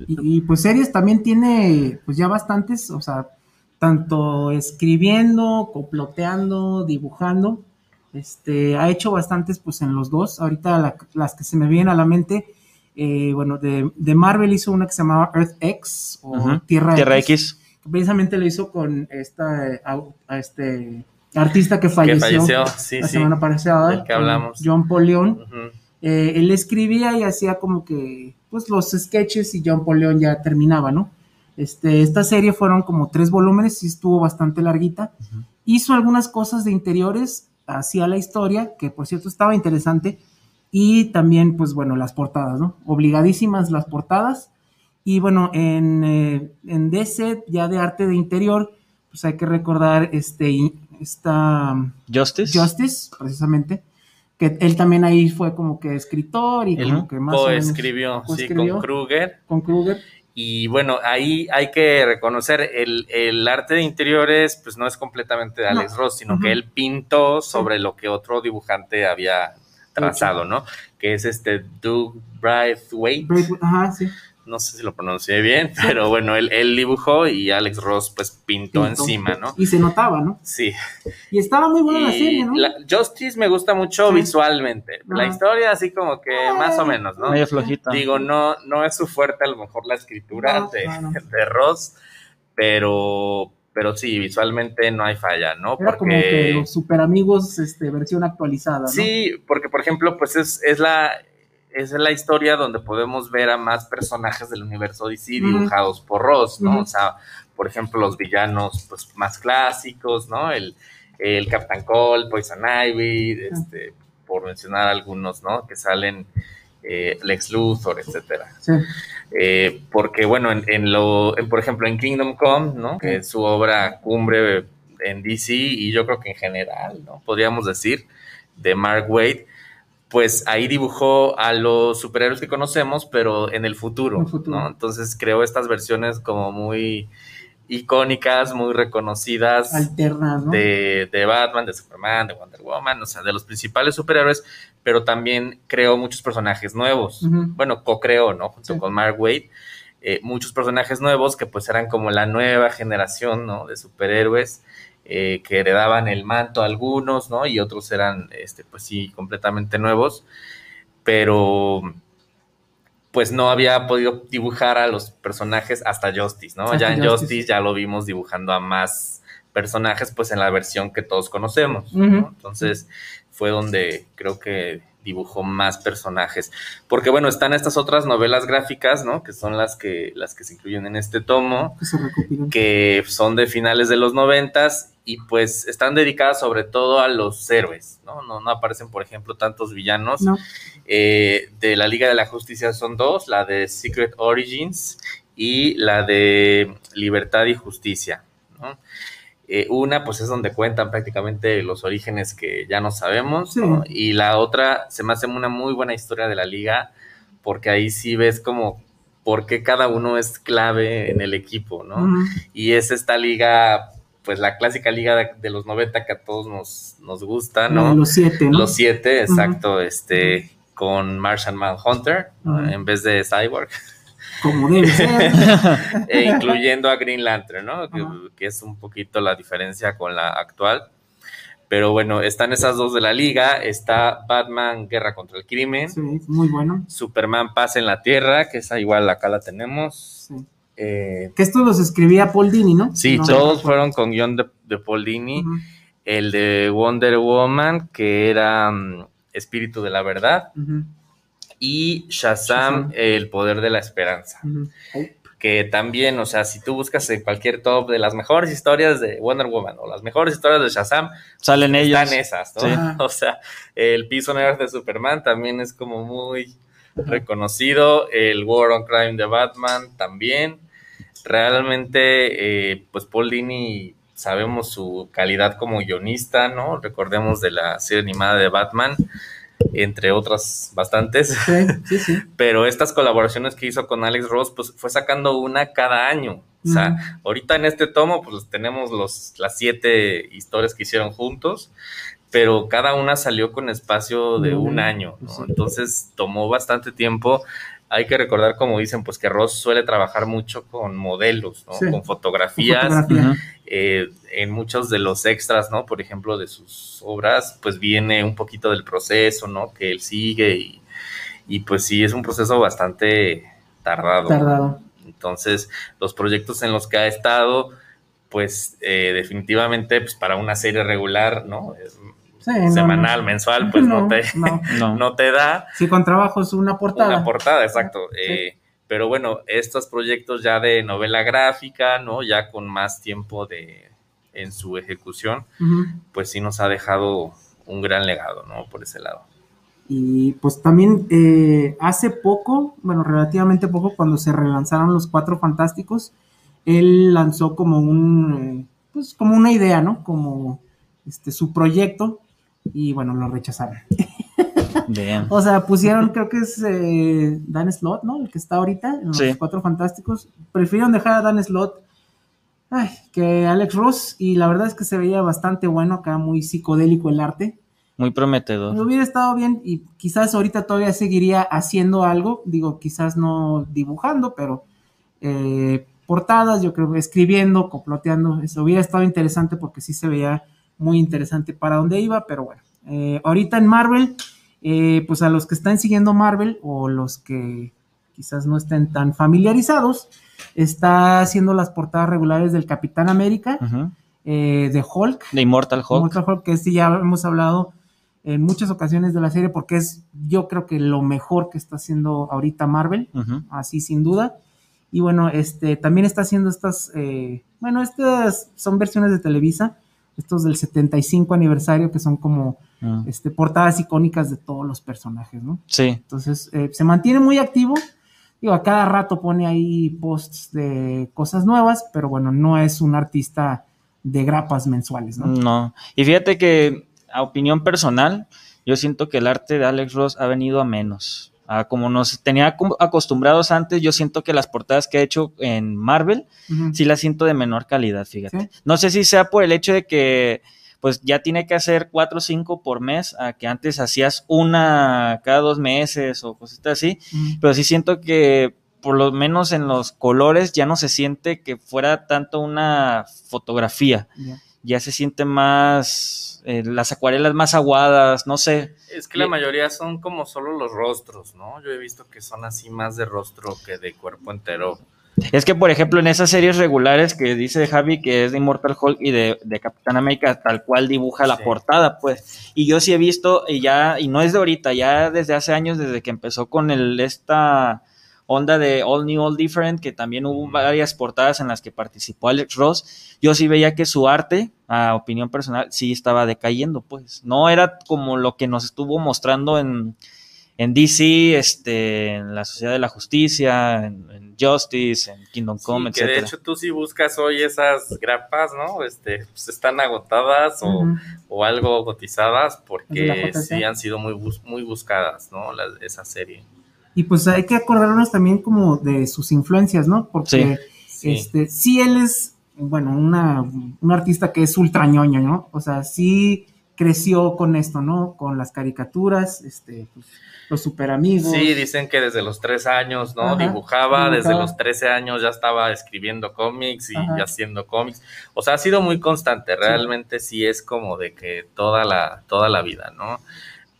Y, y, pues series también tiene pues ya bastantes, o sea, tanto escribiendo, comploteando, dibujando. Este, ha hecho bastantes pues en los dos. Ahorita la- las que se me vienen a la mente, eh, bueno, de, de Marvel hizo una que se llamaba Earth X o. Tierra, Tierra X. X. Precisamente lo hizo con esta a este artista que falleció, que falleció, sí, la sí. semana pasada, que hablamos. John Paul Leon. Ujú. Eh, él escribía y hacía como que, pues, los sketches y John Paul Leon ya terminaba, ¿no? Este, esta serie fueron como tres volúmenes y estuvo bastante larguita. Hizo algunas cosas de interiores, hacía la historia, que por cierto estaba interesante, y también, pues bueno, las portadas, ¿no? Obligadísimas las portadas. Y bueno, en, eh, en DC, ya de arte de interior, pues hay que recordar este, esta Justice. Justice, precisamente, que él también ahí fue como que escritor y Él como que más Coescribió, sí, con Kruger. con Kruger. Y bueno, ahí hay que reconocer el, el arte de interiores, pues no es completamente de Alex No. Ross, sino que él pintó sobre lo que otro dibujante había trazado, ¿no? Que es este Doug Braithwaite. Braithwaite, Ajá, sí. No sé si lo pronuncié bien, pero bueno, él, él dibujó y Alex Ross pues pintó, Pintó. encima, ¿no? Y se notaba, ¿no? Sí. Y estaba muy buena la serie, ¿no? la- Justice me gusta mucho Sí. visualmente. La historia así como que más o menos, ¿no? Medio flojita. Digo, no, no es su fuerte a lo mejor la escritura No, de, no, no. de Ross, pero, pero sí, visualmente no hay falla, ¿no? Era como que los super amigos, este, versión actualizada, ¿no? Sí, porque por ejemplo, pues es, es la es la historia donde podemos ver a más personajes del universo DC dibujados por Ross, ¿no? O sea, por ejemplo, los villanos pues más clásicos, ¿no? El, el Captain Cold, Poison Ivy, este, por mencionar algunos, ¿no? Que salen eh, Lex Luthor, etcétera. Sí. Eh, porque bueno, en, en lo, en, por ejemplo, en Kingdom Come, ¿no? Que es su obra cumbre en DC y yo creo que en general, ¿no? Podríamos decir, de Mark Waid, pues ahí dibujó a los superhéroes que conocemos, pero en el futuro, En el futuro. ¿no? Entonces creó estas versiones como muy icónicas, muy reconocidas Alternas, ¿no? de, de Batman, de Superman, de Wonder Woman, o sea, de los principales superhéroes, pero también creó muchos personajes nuevos. Bueno, co-creó, ¿no? Junto Sí. con Mark Waid. eh, muchos personajes nuevos que pues eran como la nueva generación, ¿no? De superhéroes eh, que heredaban el manto algunos, ¿no? Y otros eran, este, pues sí, completamente nuevos, pero pues no había podido dibujar a los personajes hasta Justice, ¿no? ya en Justice. ya lo vimos dibujando a más personajes, pues en la versión que todos conocemos, ¿no? Entonces fue donde creo que dibujó más personajes. Porque bueno, están estas otras novelas gráficas, ¿no? Que son las que, las que se incluyen en este tomo, que son de finales de los noventas y pues están dedicadas sobre todo a los héroes, ¿no? No, aparecen, por ejemplo, tantos villanos. Eh, de la Liga de la Justicia son dos, la de Secret Origins y la de Libertad y Justicia, ¿no? Eh, una, pues es donde cuentan prácticamente los orígenes que ya no sabemos, y la otra se me hace una muy buena historia de la liga, porque ahí sí ves como por qué cada uno es clave en el equipo, ¿no? Y es esta liga, pues la clásica liga de, los 90 que a todos nos, nos gusta, ¿no? los siete, ¿no? Los siete, exacto, este, con Martian Manhunter, en vez de Cyborg como debe ser. e incluyendo a Green Lantern, ¿no? Que, es un poquito la diferencia con la actual. Pero bueno, están esas dos de la liga. Está Batman Guerra contra el Crimen. Sí, muy bueno. Superman Paz en la Tierra, que esa igual acá la tenemos. Sí. Eh, que estos los escribía Paul Dini, ¿no? Sí, todos fueron con guion de, Paul Dini. El de Wonder Woman, que era mm, Espíritu de la Verdad y Shazam, El Poder de la Esperanza. Que también, o sea, si tú buscas en cualquier top de las mejores historias de Wonder Woman o las mejores historias de Shazam, salen ellas. Están esas, ¿no? O sea, el piso negro de Superman también es como muy reconocido. El War on Crime de Batman también. Realmente, eh, pues Paul Dini sabemos su calidad como guionista, ¿no? Recordemos de la serie animada de Batman entre otras bastantes. Sí, sí, Pero estas colaboraciones que hizo con Alex Ross, pues fue sacando una cada año. O sea, ahorita en este tomo, pues tenemos los, las siete historias que hicieron juntos, pero cada una salió con espacio de un año, Entonces tomó bastante tiempo. Hay que recordar, como dicen, pues que Ross suele trabajar mucho con modelos, ¿no? Con fotografías. Eh, en muchos de los extras, ¿no? Por ejemplo, de sus obras, pues viene un poquito del proceso, ¿no? Que él sigue y, pues sí, es un proceso bastante tardado. Tardado. Entonces, los proyectos en los que ha estado, pues eh, definitivamente, pues para una serie regular, ¿no? Semanal, mensual, pues no, te, no, te da. Sí, con trabajo es una portada. Una portada, exacto. Eh, pero bueno, estos proyectos ya de novela gráfica, ¿no? Ya con más tiempo de en su ejecución, pues sí nos ha dejado un gran legado, ¿no? Por ese lado. Y pues también eh, hace poco, bueno, relativamente poco, cuando se relanzaron los Cuatro Fantásticos, él lanzó como un, eh, pues como una idea, ¿no? Como este, su proyecto, y bueno, lo rechazaron. O sea, pusieron, creo que es eh, Dan Slot, ¿no? El que está ahorita en los Cuatro Fantásticos. Prefirieron dejar a Dan Slot ay, que Alex Ross y la verdad es que se veía bastante bueno acá, muy psicodélico el arte. Muy prometedor. Me hubiera estado bien y quizás ahorita todavía seguiría haciendo algo, digo, quizás no dibujando, pero eh, portadas, yo creo, escribiendo, comploteando, eso hubiera estado interesante porque sí se veía muy interesante para dónde iba, pero bueno, eh, ahorita en Marvel eh, pues a los que están siguiendo Marvel o los que quizás no estén tan familiarizados, está haciendo las portadas regulares del Capitán América, eh, de Hulk. De Immortal Hulk. Immortal Hulk, que este ya hemos hablado en muchas ocasiones de la serie porque es yo creo que lo mejor que está haciendo ahorita Marvel, así sin duda. Y bueno, este también está haciendo estas, eh, bueno, estas son versiones de Televisa, estos del 75 aniversario que son como Ah. este, portadas icónicas de todos los personajes, ¿no? Sí. Entonces, eh, se mantiene muy activo. Digo, a cada rato pone ahí posts de cosas nuevas, pero bueno, no es un artista de grapas mensuales, ¿no? No. Y fíjate que, a opinión personal, yo siento que el arte de Alex Ross ha venido a menos. Como nos tenía acostumbrados antes, yo siento que las portadas que ha hecho en Marvel, sí las siento de menor calidad, fíjate. No sé si sea por el hecho de que pues ya tiene que hacer cuatro o cinco por mes, a que antes hacías una cada dos meses o cositas así, pero sí siento que por lo menos en los colores, ya no se siente que fuera tanto una fotografía. Ya se siente más, eh, las acuarelas más aguadas, no sé. Es que la mayoría son como solo los rostros, ¿no? Yo he visto que son así más de rostro que de cuerpo entero. Es que, por ejemplo, en esas series regulares que dice Javi que es de Immortal Hulk y de, de Capitán América, tal cual dibuja la Sí. portada, pues. Y yo sí he visto, y ya, y no es de ahorita, ya desde hace años, desde que empezó con el, esta onda de All New, All Different, que también hubo varias portadas en las que participó Alex Ross, yo sí veía que su arte, a opinión personal, sí estaba decayendo, pues. No era como lo que nos estuvo mostrando en, en DC, este, en la Sociedad de la Justicia, en, en Justice, en Kingdom Sí, Come, que de hecho tú si buscas hoy esas grapas, ¿no? Este, pues están agotadas o, o algo cotizadas ¿De la porque sí han sido muy, bus- muy buscadas, ¿no? La- esa serie. Y pues hay que acordarnos también como de sus influencias, ¿no? Porque Sí. este, sí él es, bueno, una, un artista que es ultra ñoño, ¿no? O sea, sí creció con esto, ¿no? Con las caricaturas, este, pues, los super amigos. Sí, dicen que desde los tres años, ¿no? Ajá, dibujaba, desde los 13 años ya estaba escribiendo cómics y Ajá. haciendo cómics. O sea, ha sido muy constante, realmente sí es como de que toda la, toda la vida, ¿no?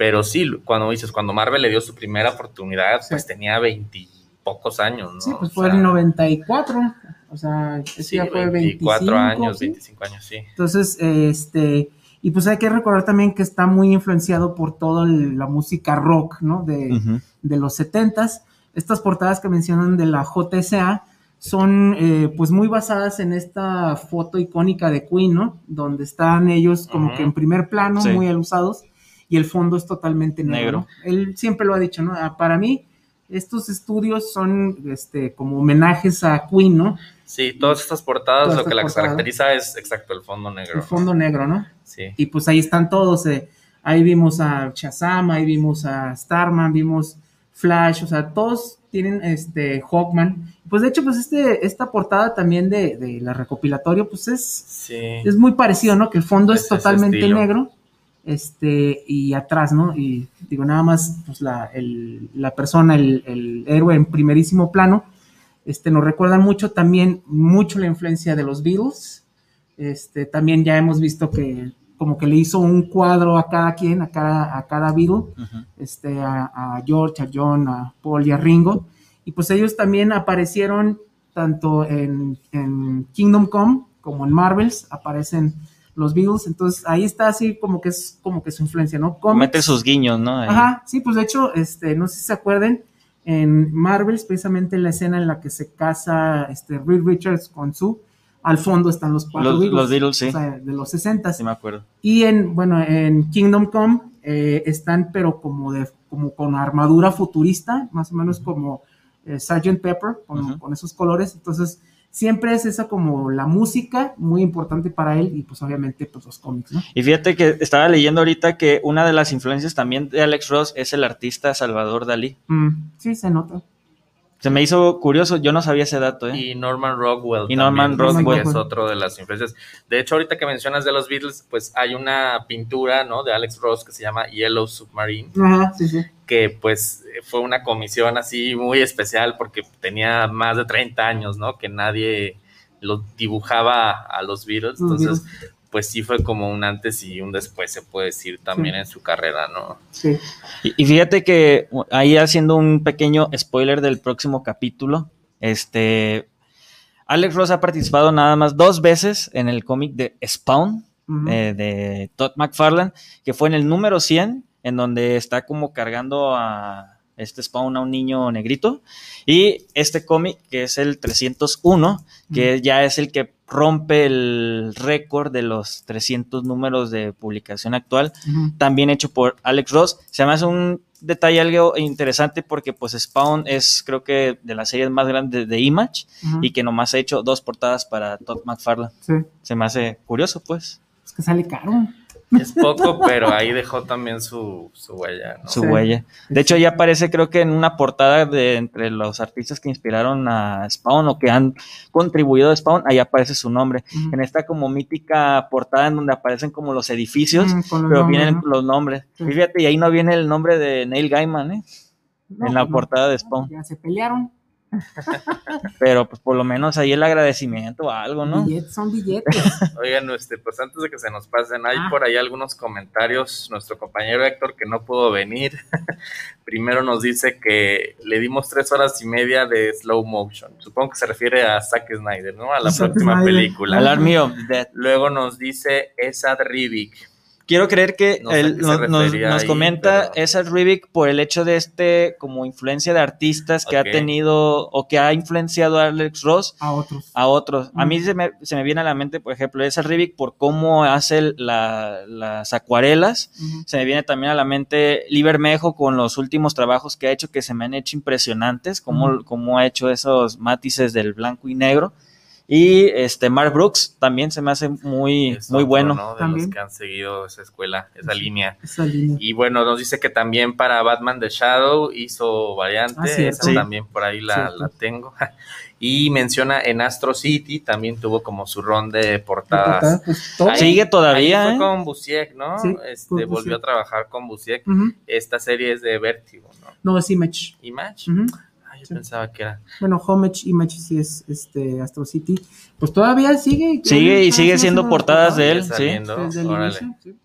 Pero sí, cuando dices, cuando Marvel le dio su primera oportunidad, Sí. pues tenía veintipocos años, ¿no? Sí, pues O fue sea, el 94, o sea, ese Sí, ya fue 24 25, años, ¿sí? 25 años, sí. Entonces, este, y pues hay que recordar también que está muy influenciado por toda la música rock, ¿no? De, de los 70s. Estas portadas que mencionan de la JSA son eh, pues muy basadas en esta foto icónica de Queen, ¿no? Donde están ellos como que en primer plano, Sí. muy alusados, y el fondo es totalmente negro. Él siempre lo ha dicho, ¿no? Ah, Para mí, estos estudios son este, como homenajes a Queen, ¿no? Sí, todas estas portadas Todas lo que las caracteriza es exacto el fondo negro. El fondo negro, ¿no? Sí. Y pues ahí están todos. eh, Ahí vimos a Shazam, ahí vimos a Starman, vimos Flash, o sea, todos tienen este Hawkman. Pues de hecho, pues este, esta portada también de, de la recopilatorio, pues es, Sí. es muy parecido, ¿no? Que el fondo es, totalmente negro, este, y atrás, ¿no? Y digo, nada más, pues la, el- la persona, el, el héroe en primerísimo plano, este, nos recuerdan mucho también, mucho la influencia de los Beatles. Este, también ya hemos visto que como que le hizo un cuadro a cada quien, a cada, a cada Beatle, este, a, a George, a John, a Paul y a Ringo. Y pues ellos también aparecieron tanto en, en Kingdom Come como en Marvels, aparecen los Beatles. Entonces ahí está así como que es como que su influencia, ¿no? Cómics. Mete sus guiños, ¿no? Ahí. Ajá, sí, pues de hecho, este, no sé si se acuerden, en Marvels, precisamente en la escena en la que se casa este, Reed Richards con Sue, al fondo están los cuatro Los- Beatles, los Beatles, sí. o sea, de los 60 Sí, me acuerdo. y en, bueno, en Kingdom Come eh, están, pero como de, como con armadura futurista, más o menos como eh, Sgt. Pepper, con, con esos colores. Entonces, siempre es esa como la música muy importante para él y pues obviamente pues los cómics, ¿no? Y fíjate que estaba leyendo ahorita que una de las influencias también de Alex Ross es el artista Salvador Dalí. Mm, sí, se nota. Se me hizo curioso, yo no sabía ese dato, ¿eh? Y Norman Rockwell. Y Norman también, Rockwell. que es otro de las influencias. De hecho, ahorita que mencionas de los Beatles, pues hay una pintura, ¿no? De Alex Ross que se llama Yellow Submarine, Ajá, sí, sí. que pues fue una comisión así muy especial porque tenía más de 30 años, ¿no? Que nadie lo dibujaba a los Beatles. Entonces, pues sí fue como un antes y un después, se puede decir también Sí. en su carrera, ¿no? Sí. Y, y fíjate que ahí haciendo un pequeño spoiler del próximo capítulo, este Alex Ross ha participado nada más dos veces en el cómic de Spawn eh, de Todd McFarlane, que fue en el número 100, en donde está como cargando a este Spawn a un niño negrito, y este cómic que es el 301, que ya es el que rompe el récord de los 300 números de publicación actual, también hecho por Alex Ross. Se me hace un detalle algo interesante porque pues Spawn es creo que de las series más grandes de Image y que nomás ha hecho dos portadas para Todd McFarlane. Sí. Se me hace curioso pues Es que sale caro. Es poco, pero ahí dejó también su, su huella, ¿no? su Sí. huella. De hecho ya aparece creo que en una portada de entre los artistas que inspiraron a Spawn o que han contribuido a Spawn, ahí aparece su nombre. En esta como mítica portada en donde aparecen como los edificios, pero nombres, vienen ¿no? los nombres. Sí. Fíjate, y ahí no viene el nombre de Neil Gaiman, ¿eh? No, en la pues no. portada de Spawn. Ya se pelearon. Pero pues por lo menos ahí el agradecimiento o algo, ¿no? Billetes son billetes. Oigan, este, pues antes de que se nos pasen, hay Ah. por ahí algunos comentarios. Nuestro compañero Héctor, que no pudo venir, primero nos dice que le dimos tres horas y media de slow motion. Supongo que se refiere a Zack Snyder, ¿no? A la Zack próxima Snyder. película. Death. Luego nos dice Esad Rivik. Quiero creer que No sé él nos, nos- refería nos ahí, comenta pero- esa Rivik por el hecho de este como influencia de artistas que ha tenido o que ha influenciado a Alex Ross A otros. a otros. A mí se me, se me viene a la mente, por ejemplo, esa Rivik por cómo hace la- las acuarelas. Se me viene también a la mente Lee Bermejo con los últimos trabajos que ha hecho que se me han hecho impresionantes, cómo, cómo ha hecho esos matices del blanco y negro. Y este Mark Brooks también se me hace muy, Es muy otro, bueno. ¿no? De También. los que han seguido esa escuela, esa línea. Esa línea. Y bueno, nos dice que también para Batman The Shadow hizo variante, Ah, esa Sí. también por ahí la, la tengo. Y menciona en Astro City, también tuvo como su ron de portadas. Pues. Ahí- Sigue todavía, Ahí ¿eh? fue con Busiek, ¿no? Sí, este, volvió Busiek. a trabajar con Busiek. Esta serie es de Vértigo, ¿no? No, es Image. Image. Ah, yo Sí. pensaba que era. Bueno, Homage Image sí es este Astro City. Pues todavía sigue. Sigue y sigue siendo portadas de él, sí. Desde el órale. inicio, sí.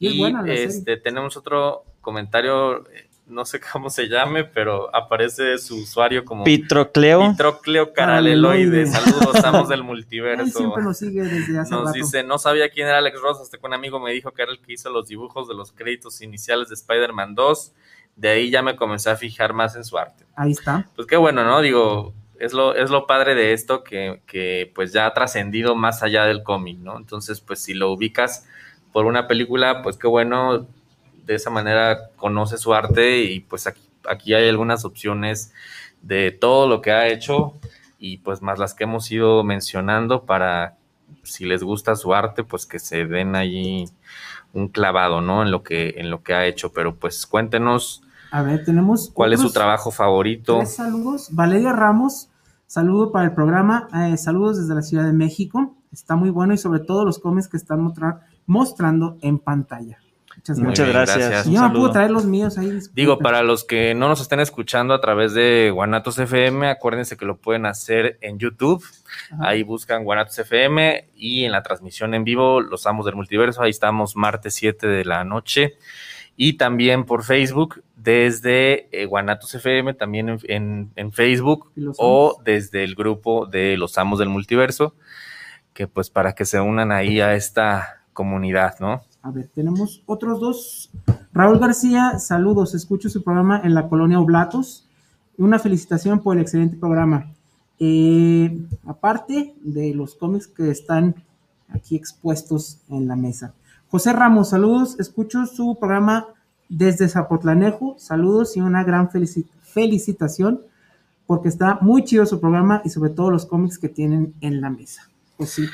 Y es Y buena la serie. este, tenemos otro comentario, eh, no sé cómo se llame, pero aparece su usuario como Pitrocleo. Pitrocleo Caraleloide. Saludos, amos del Él multiverso. siempre nos sigue desde hace Nos rato. dice, no sabía quién era Alex Ross, hasta que un amigo me dijo que era el que hizo los dibujos de los créditos iniciales de Spider-Man 2. De ahí ya me comencé a fijar más en su arte. Ahí está. Pues qué bueno, ¿no? Digo, es lo, es lo padre de esto que, que pues ya ha trascendido más allá del cómic, ¿no? Entonces, pues si lo ubicas por una película, pues qué bueno, de esa manera conoce su arte y pues aquí, aquí hay algunas opciones de todo lo que ha hecho y pues más las que hemos ido mencionando para si les gusta su arte, pues que se den allí un clavado, ¿no? En lo que, en lo que ha hecho. Pero pues cuéntenos A ver, tenemos. cuál es su trabajo favorito. Tres saludos. Valeria Ramos, saludo para el programa. eh, saludos desde la Ciudad de México. Está muy bueno y sobre todo los cómics que están mostra- mostrando en pantalla. Muchas gracias. Muchas gracias. gracias. Yo no puedo traer los míos ahí. disculpen. Digo, para los que no nos estén escuchando a través de Guanatos FM, acuérdense que lo pueden hacer en YouTube. Ajá. Ahí buscan Guanatos FM y en la transmisión en vivo, Los Amos del Multiverso. Ahí estamos martes 7 de la noche. Y también por Facebook, desde eh, Guanatos FM, también en, en- en Facebook, o desde el grupo de Los Amos del Multiverso, que pues para que se unan ahí a esta comunidad, ¿no? A ver, tenemos otros dos. Raúl García, saludos. Escucho su programa en la colonia Oblatos. Una felicitación por el excelente programa. Eh, aparte de los cómics que están aquí expuestos en la mesa. José Ramos, saludos. Escucho su programa desde Zapotlanejo. Saludos y una gran felici- felicitación porque está muy chido su programa y sobre todo los cómics que tienen en la mesa. Pues sí.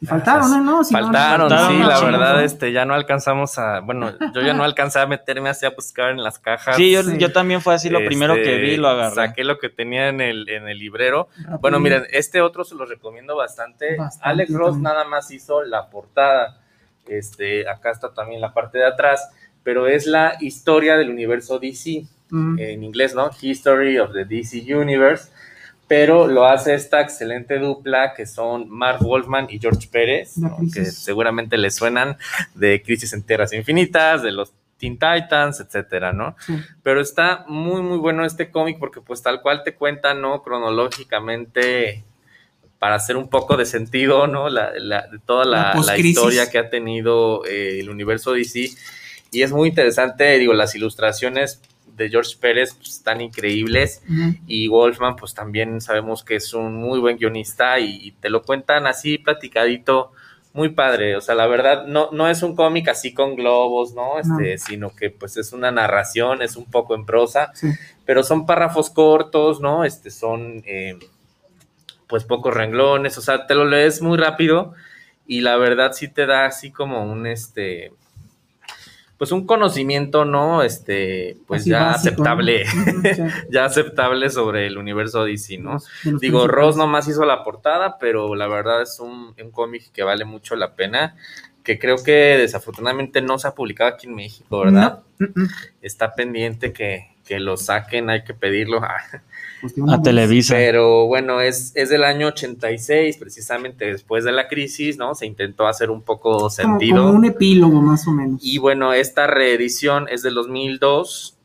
Y faltaron, ¿no? no si no, no Faltaron, faltaron, sí, no, la verdad, no. este, ya no alcanzamos a, bueno, yo ya no alcancé a meterme así a buscar en las cajas. Sí, yo, Sí. yo también fue así lo primero que vi, lo agarré. Saqué lo que tenía en el, en el librero. Bueno, miren, este otro se lo recomiendo bastante. Bastante, Alex Ross también. nada más hizo la portada. Este, acá está también la parte de atrás, pero es la historia del universo DC Mm, en inglés, ¿no? History of the DC Universe, pero lo hace esta excelente dupla que son Mark Wolfman y George Pérez, que seguramente les suenan de Crisis en Tierras Infinitas, de los Teen Titans, etcétera, ¿no? sí. Pero está muy, muy bueno este cómic porque pues tal cual te cuenta, ¿no? Cronológicamente para hacer un poco de sentido, ¿no? La, la- de toda La historia que ha tenido eh, el universo DC. Y es muy interesante, digo, las ilustraciones de George Pérez pues, están increíbles y Wolfman pues también sabemos que es un muy buen guionista y, y te lo cuentan así platicadito, muy padre, o sea, la verdad no, no es un cómic así con globos, ¿no? Este, sino que pues es una narración, es un poco en prosa, Sí. pero son párrafos cortos, ¿no? Este son eh, pues pocos renglones, o sea, te lo lees muy rápido y la verdad sí te da así como un este pues un conocimiento, ¿no? Este, pues Así ya básico, aceptable, ¿no? Ujú, sí. ya aceptable sobre el universo DC, ¿no? Digo. Ross nomás hizo la portada, pero la verdad es un, un cómic que vale mucho la pena, que creo que desafortunadamente no se ha publicado aquí en México, ¿verdad? No, mm, mm. Está pendiente que, que lo saquen, hay que pedirlo. Pues A. Televisa. Pero bueno, es, es del año 86, precisamente después de la crisis, ¿no? Se intentó hacer un poco sentido. como un epílogo más o menos. Y bueno, esta reedición es del 2002,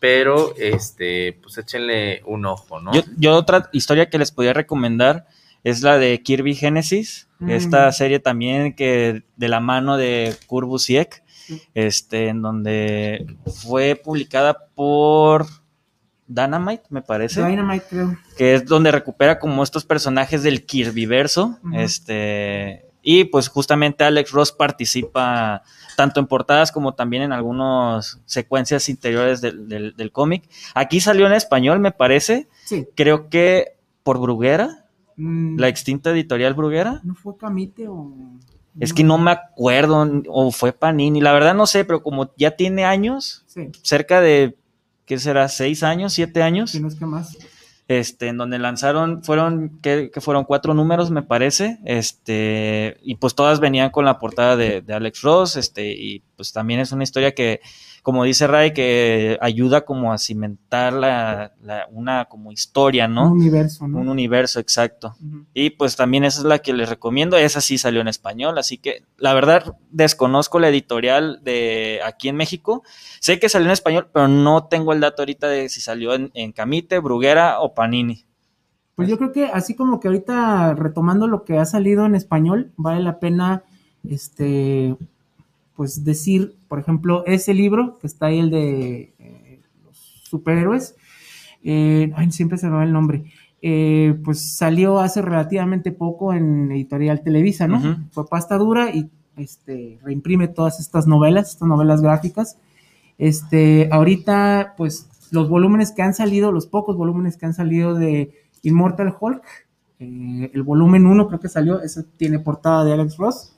pero este, pues échenle un ojo, ¿no? Yo, yo otra historia que les podía recomendar es la de Kirby Genesis, Mm. esta serie también que de la mano de Kurt Busiek, Sí. este, en donde fue publicada por Dynamite, me parece, Dynamite, creo. que es donde recupera como estos personajes del Kirbyverso, este, y pues justamente Alex Ross participa tanto en portadas como también en algunas secuencias interiores del, del- del cómic. Aquí salió en español, me parece, Sí. creo que por Bruguera, Mm, la extinta editorial Bruguera. ¿No fue Camite o.? Es que no me acuerdo, o fue Panini, la verdad no sé, pero como ya tiene años, Sí, cerca de, ¿qué será? ¿Seis años? ¿Siete años? si no es que más. este, en donde lanzaron, fueron, que, fueron cuatro números, me parece, este, y pues todas venían con la portada de, de Alex Ross, este, y pues también es una historia que, como dice Ray, que ayuda como a cimentar la, la- una como historia, Un ¿no? universo, ¿no? Un universo exacto. Y pues también esa es la que les recomiendo. Esa sí salió en español, así que la verdad desconozco la editorial de aquí en México. Sé que salió en español, pero no tengo el dato ahorita de si salió en, en Camite, Bruguera o Panini. Pues yo creo que así como que ahorita retomando lo que ha salido en español, vale la pena este pues decir, por ejemplo, ese libro que está ahí el de eh, los superhéroes, eh, ay, siempre se me va el nombre, eh, pues salió hace relativamente poco en editorial Televisa, ¿no? Ujú. Fue pasta dura y este reimprime todas estas novelas, estas novelas gráficas. Este, ahorita, pues, los volúmenes que han salido, los pocos volúmenes que han salido de Immortal Hulk, eh, el volumen 1 creo que salió, ese tiene portada de Alex Ross.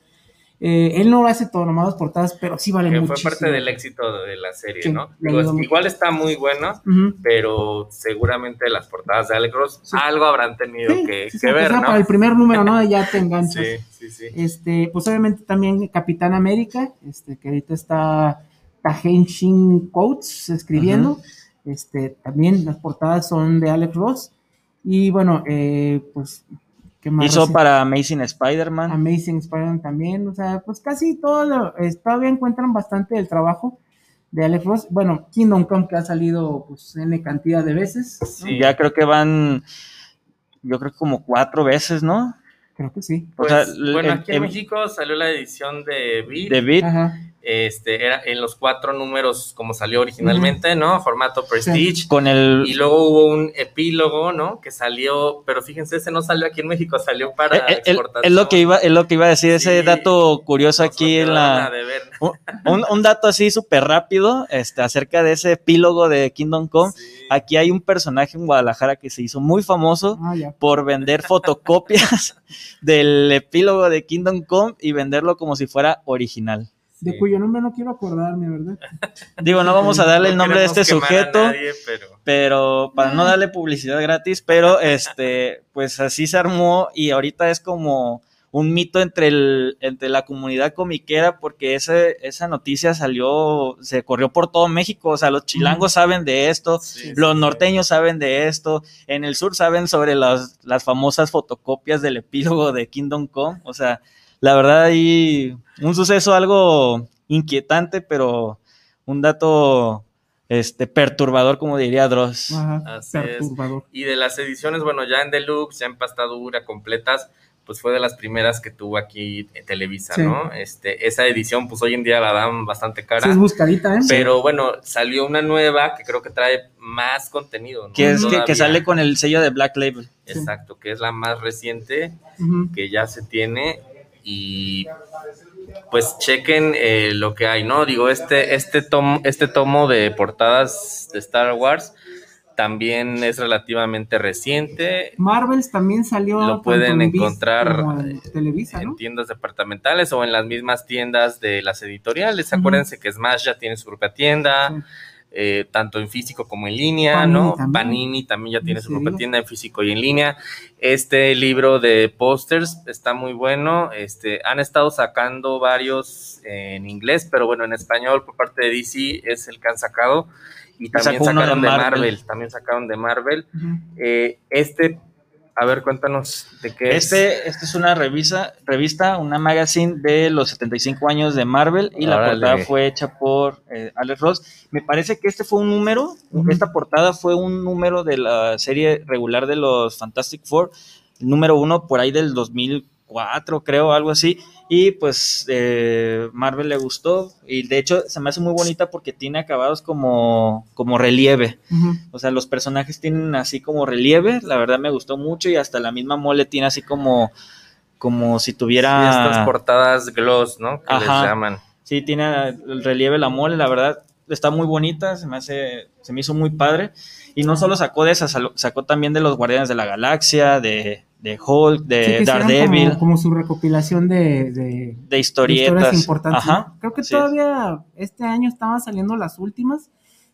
Eh, él no hace todo, nomás las portadas, pero sí vale mucho. fue parte del éxito de la serie, Sí, ¿no? igual está muy bueno, pero seguramente las portadas de Alex Ross Sí. algo habrán tenido Sí, que, ver, ¿no? Para el primer número, ¿no? Ya te enganchas. Sí, sí, sí. Este, pues obviamente también Capitán América, este, que ahorita está Shin Coates escribiendo. Este, también las portadas son de Alex Ross. Y bueno, eh, pues, ¿qué más? Hizo para Amazing Spider-Man. Amazing Spider-Man también. O sea, pues casi todo lo, eh, todavía encuentran bastante del trabajo de Alex Ross. Bueno, Kingdom Come que ha salido pues N cantidad de veces. ¿no? Sí. Ya creo que van, yo creo que como cuatro veces, ¿no? Creo que sí. O Pues, sea, el- bueno, el- aquí en el- México salió la edición de Beat, De Beat. Ajá. Este, era en los cuatro números como salió originalmente, ¿no? Formato Prestige. Con el. Y luego hubo un epílogo, ¿no? Que salió, pero fíjense, ese no salió aquí en México, salió para eh, eh, exportación. es lo que iba, es lo que iba a decir, ese Sí. dato curioso aquí en la. Un, un dato así súper rápido, este, acerca de ese epílogo de Kingdom Come. Sí. Aquí hay un personaje en Guadalajara que se hizo muy famoso Ah, por vender fotocopias del epílogo de Kingdom Come y venderlo como si fuera original. De cuyo nombre no quiero acordarme, ¿verdad? Digo, no vamos a darle el No nombre de este sujeto, nadie, pero pero para no darle publicidad gratis, pero este, pues así se armó y ahorita es como un mito entre, el, entre la comunidad comiquera porque ese, esa noticia salió, se corrió por todo México, o sea, los chilangos saben de esto, sí, los sí, norteños saben de esto, en el sur saben sobre las, las famosas fotocopias del epílogo de Kingdom Come, o sea, la verdad ahí un suceso algo inquietante, pero un dato este perturbador, como diría Dross. Ajá. Así es. Perturbador. Y de las ediciones, bueno, ya en deluxe, ya en pasta dura, completas, pues fue de las primeras que tuvo aquí en Televisa, Sí. ¿no? Este, esa edición, pues hoy en día la dan bastante cara. Sí, es buscadita, ¿eh? Pero bueno, salió una nueva que creo que trae más contenido, ¿no? Que, es que, sale con el sello de Black Label. Exacto, que es la más reciente que ya se tiene y pues chequen eh, lo que hay, ¿no? Digo, este, este, tomo, este tomo de portadas de Star Wars también es relativamente reciente Marvels también salió. Lo pueden en encontrar, en eh, tiendas departamentales o en las mismas tiendas de las editoriales. Acuérdense que Smash ya tiene su propia tienda. Eh, tanto en físico como en línea, Panini ¿no? también. Panini también ya tiene su propia tienda en físico y en línea. Este libro de pósters está muy bueno. Este, han estado sacando varios en inglés, pero bueno, en español por parte de DC es el que han sacado. Y también sacó sacaron de Marvel. Marvel. también sacaron de Marvel. Eh, este, a ver, cuéntanos de qué es. Este, este es una revista, revista, una magazine de los 75 años de Marvel y la portada fue hecha por eh, Alex Ross. Me parece que este fue un número, Ujú. esta portada fue un número de la serie regular de los Fantastic Four, número uno por ahí del 2004, creo, algo así. Y pues eh, Marvel le gustó y de hecho se me hace muy bonita porque tiene acabados como, como relieve. O sea, los personajes tienen así como relieve, la verdad me gustó mucho y hasta la misma mole tiene así como como si Sí, tuviera estas portadas gloss, ¿no? Que Ajá. les llaman. Sí, tiene el relieve la mole, la verdad está muy bonita, se me hace se me hizo muy padre y no solo sacó de esas, sacó también de los Guardianes de la Galaxia, de de Hulk, Sí, de hicieron Daredevil, Como, como su recopilación de, de- de historietas. historias importantes. Ajá. ¿no? Creo que sí. todavía este año estaban saliendo las últimas.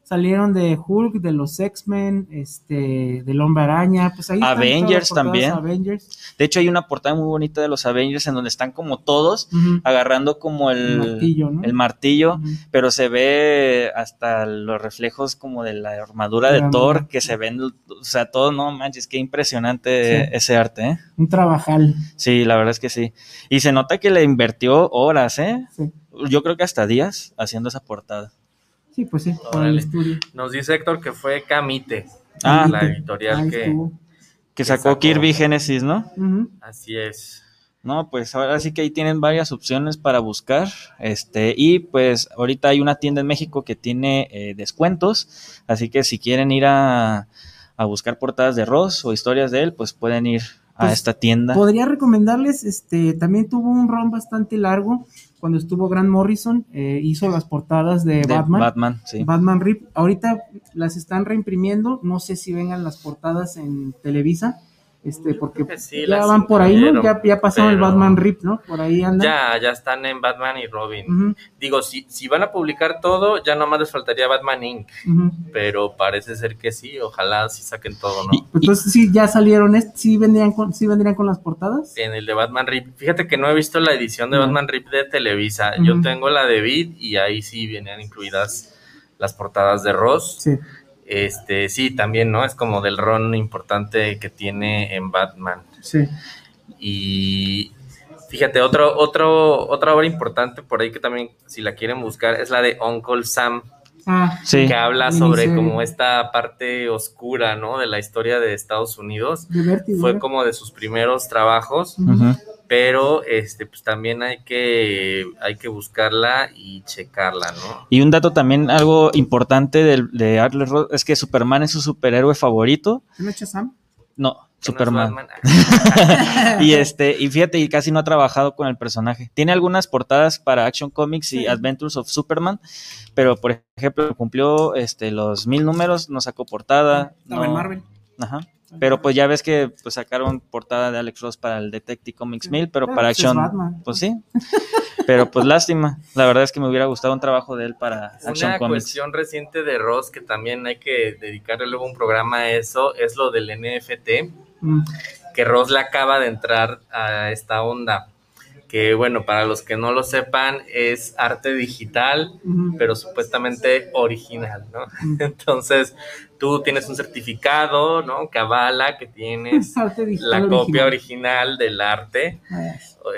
Salieron de Hulk, de los X-Men, este, del Hombre Araña, pues ahí Avengers también. Avengers. De hecho hay una portada muy bonita de los Avengers en donde están como todos agarrando como el, El martillo, ¿no? el martillo, pero se ve hasta los reflejos como de la armadura de Thor que se ven, o sea, todo, no manches, qué impresionante Sí. ese arte, ¿eh? Un trabajal. Sí, la verdad es que sí. Y se nota que le invirtió horas, ¿eh? Sí. Yo creo que hasta días haciendo esa portada. Sí, pues sí, por Órale. el estudio. Nos dice Héctor que fue Camite, Ah. la editorial que... Que Que sacó sacó. Kirby Genesis, ¿no? Así es. No, pues ahora sí que ahí tienen varias opciones para buscar. Este, y pues ahorita hay una tienda en México que tiene eh, descuentos. Así que si quieren ir a, a buscar portadas de Ross o historias de él, pues pueden ir a Pues, esta tienda. Podría recomendarles, este, también tuvo un run bastante largo cuando estuvo Grant Morrison, eh, hizo las portadas de, de Batman. Batman, sí. Batman Rip. Ahorita las están reimprimiendo. No sé si vengan las portadas en Televisa. Este, porque sí, ya van por ahí, ¿no? Ya, ya pasaron el Batman Rip, ¿no? Por ahí andan. Ya, ya están en Batman y Robin. Digo, si, si van a publicar todo, ya nomás les faltaría Batman Inc. Pero parece ser que sí, ojalá sí saquen todo, ¿no? Y- Entonces sí, ya salieron, sí vendrían con, sí vendrían con las portadas. En el de Batman Rip. Fíjate que no he visto la edición de. Batman Rip de Televisa. Yo tengo la de Vid y ahí sí venían incluidas las portadas de Ross. Sí. Este, sí, también, ¿no? Es como del ron importante que tiene en Batman. Sí. Y fíjate, otro, otro, otra obra importante por ahí que también, si la quieren buscar, es la de Uncle Sam, Ah, Sí. que habla sobre sí. como esta parte oscura, ¿no? De la historia de Estados Unidos. de Vértigo, Fue como de sus primeros trabajos. Ujú. Pero este, pues también hay que, hay que buscarla y checarla, ¿no? Y un dato también algo importante del- de Atlas Ross es que Superman es su superhéroe favorito. ¿No Sam? No, ¿Que no es Superman. Batman? y este, y fíjate, y casi no ha trabajado con el personaje. Tiene algunas portadas para Action Comics y Sí. Adventures of Superman, pero por ejemplo, cumplió este los mil números, no sacó portada. Estaba en no- Marvel. Ajá. Pero pues ya ves que pues, sacaron portada de Alex Ross para el Detective Comics 1000, pero Pero, para pues, es Action, pues sí. Pero pues lástima. La verdad es que me hubiera gustado un trabajo de él para Action Una Comics. cuestión reciente de Ross que también hay que dedicarle luego un programa a eso es lo del NFT, Mm. que Ross le acaba de entrar a esta onda. Que bueno, para los que no lo sepan, es arte digital, pero supuestamente original, ¿no? Entonces, tú tienes un certificado, ¿no? Que avala que tienes la copia original. del arte.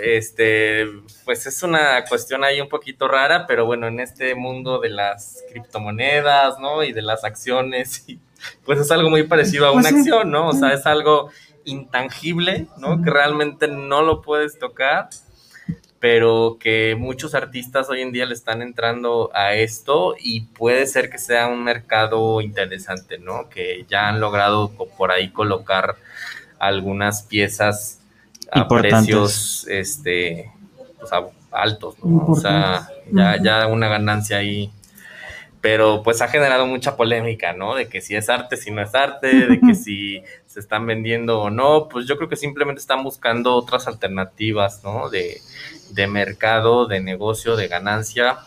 Este, pues es una cuestión ahí un poquito rara, pero bueno, en este mundo de las criptomonedas, ¿no? Y de las acciones, y, pues es algo muy parecido a Pues una acción, ¿no? O sea, es algo intangible, ¿no? Que realmente no lo puedes tocar, pero que muchos artistas hoy en día le están entrando a esto y puede ser que sea un mercado interesante, ¿no? Que ya han logrado por ahí colocar algunas piezas a precios este pues, altos, ¿no? O sea, ya una ganancia ahí. Pero pues ha generado mucha polémica, ¿no? De que si es arte, si no es arte, de que si se están vendiendo o no. Pues yo creo que simplemente están buscando otras alternativas, ¿no? De, de mercado, de negocio, de ganancia.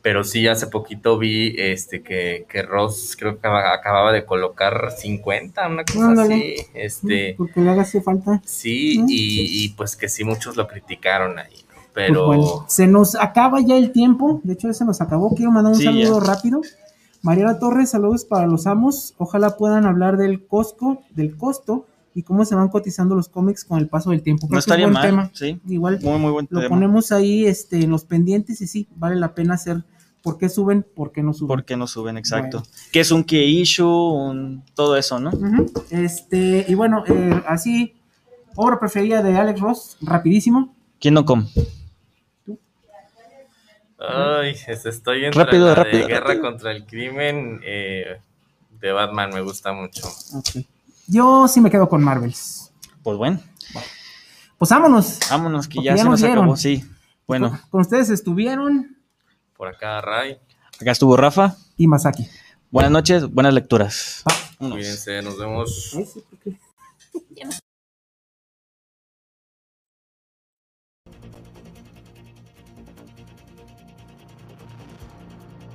Pero sí, hace poquito vi este que, que Ross creo que acaba- acababa de colocar 50, una cosa así. Este, Porque le hace falta. sí, y, y pues que sí, muchos lo criticaron ahí, Pues Pero bueno, se nos acaba ya el tiempo. De hecho, ya se nos acabó. Quiero mandar un Sí, saludo ya. rápido. Mariela Torres, saludos para los amos. Ojalá puedan hablar del costo, del costo y cómo se van cotizando los cómics con el paso del tiempo. No que es estaría buen mal. tema. Sí, Igual muy, muy buen lo tema. ponemos ahí este, en los pendientes y sí, vale la pena hacer. ¿Por qué suben? ¿Por qué no suben? ¿Por qué no suben? Exacto. Bueno. Que es un key issue, un, todo eso, ¿no? Este, y bueno, eh, así, obra preferida de Alex Ross, rapidísimo. ¿Quién no come? Ay, es- estoy entre Rápido, la rápido, de Guerra rápido. contra el Crimen eh, de Batman, me gusta mucho. Yo sí me quedo con Marvels. Pues bueno, Pues vámonos. vámonos, que ya, ya se nos acabó. Sí, bueno, Con, con ustedes estuvieron Por acá, Ray, acá estuvo Rafa. y Masaki. Buenas noches, buenas lecturas. Vámonos. cuídense, nos vemos.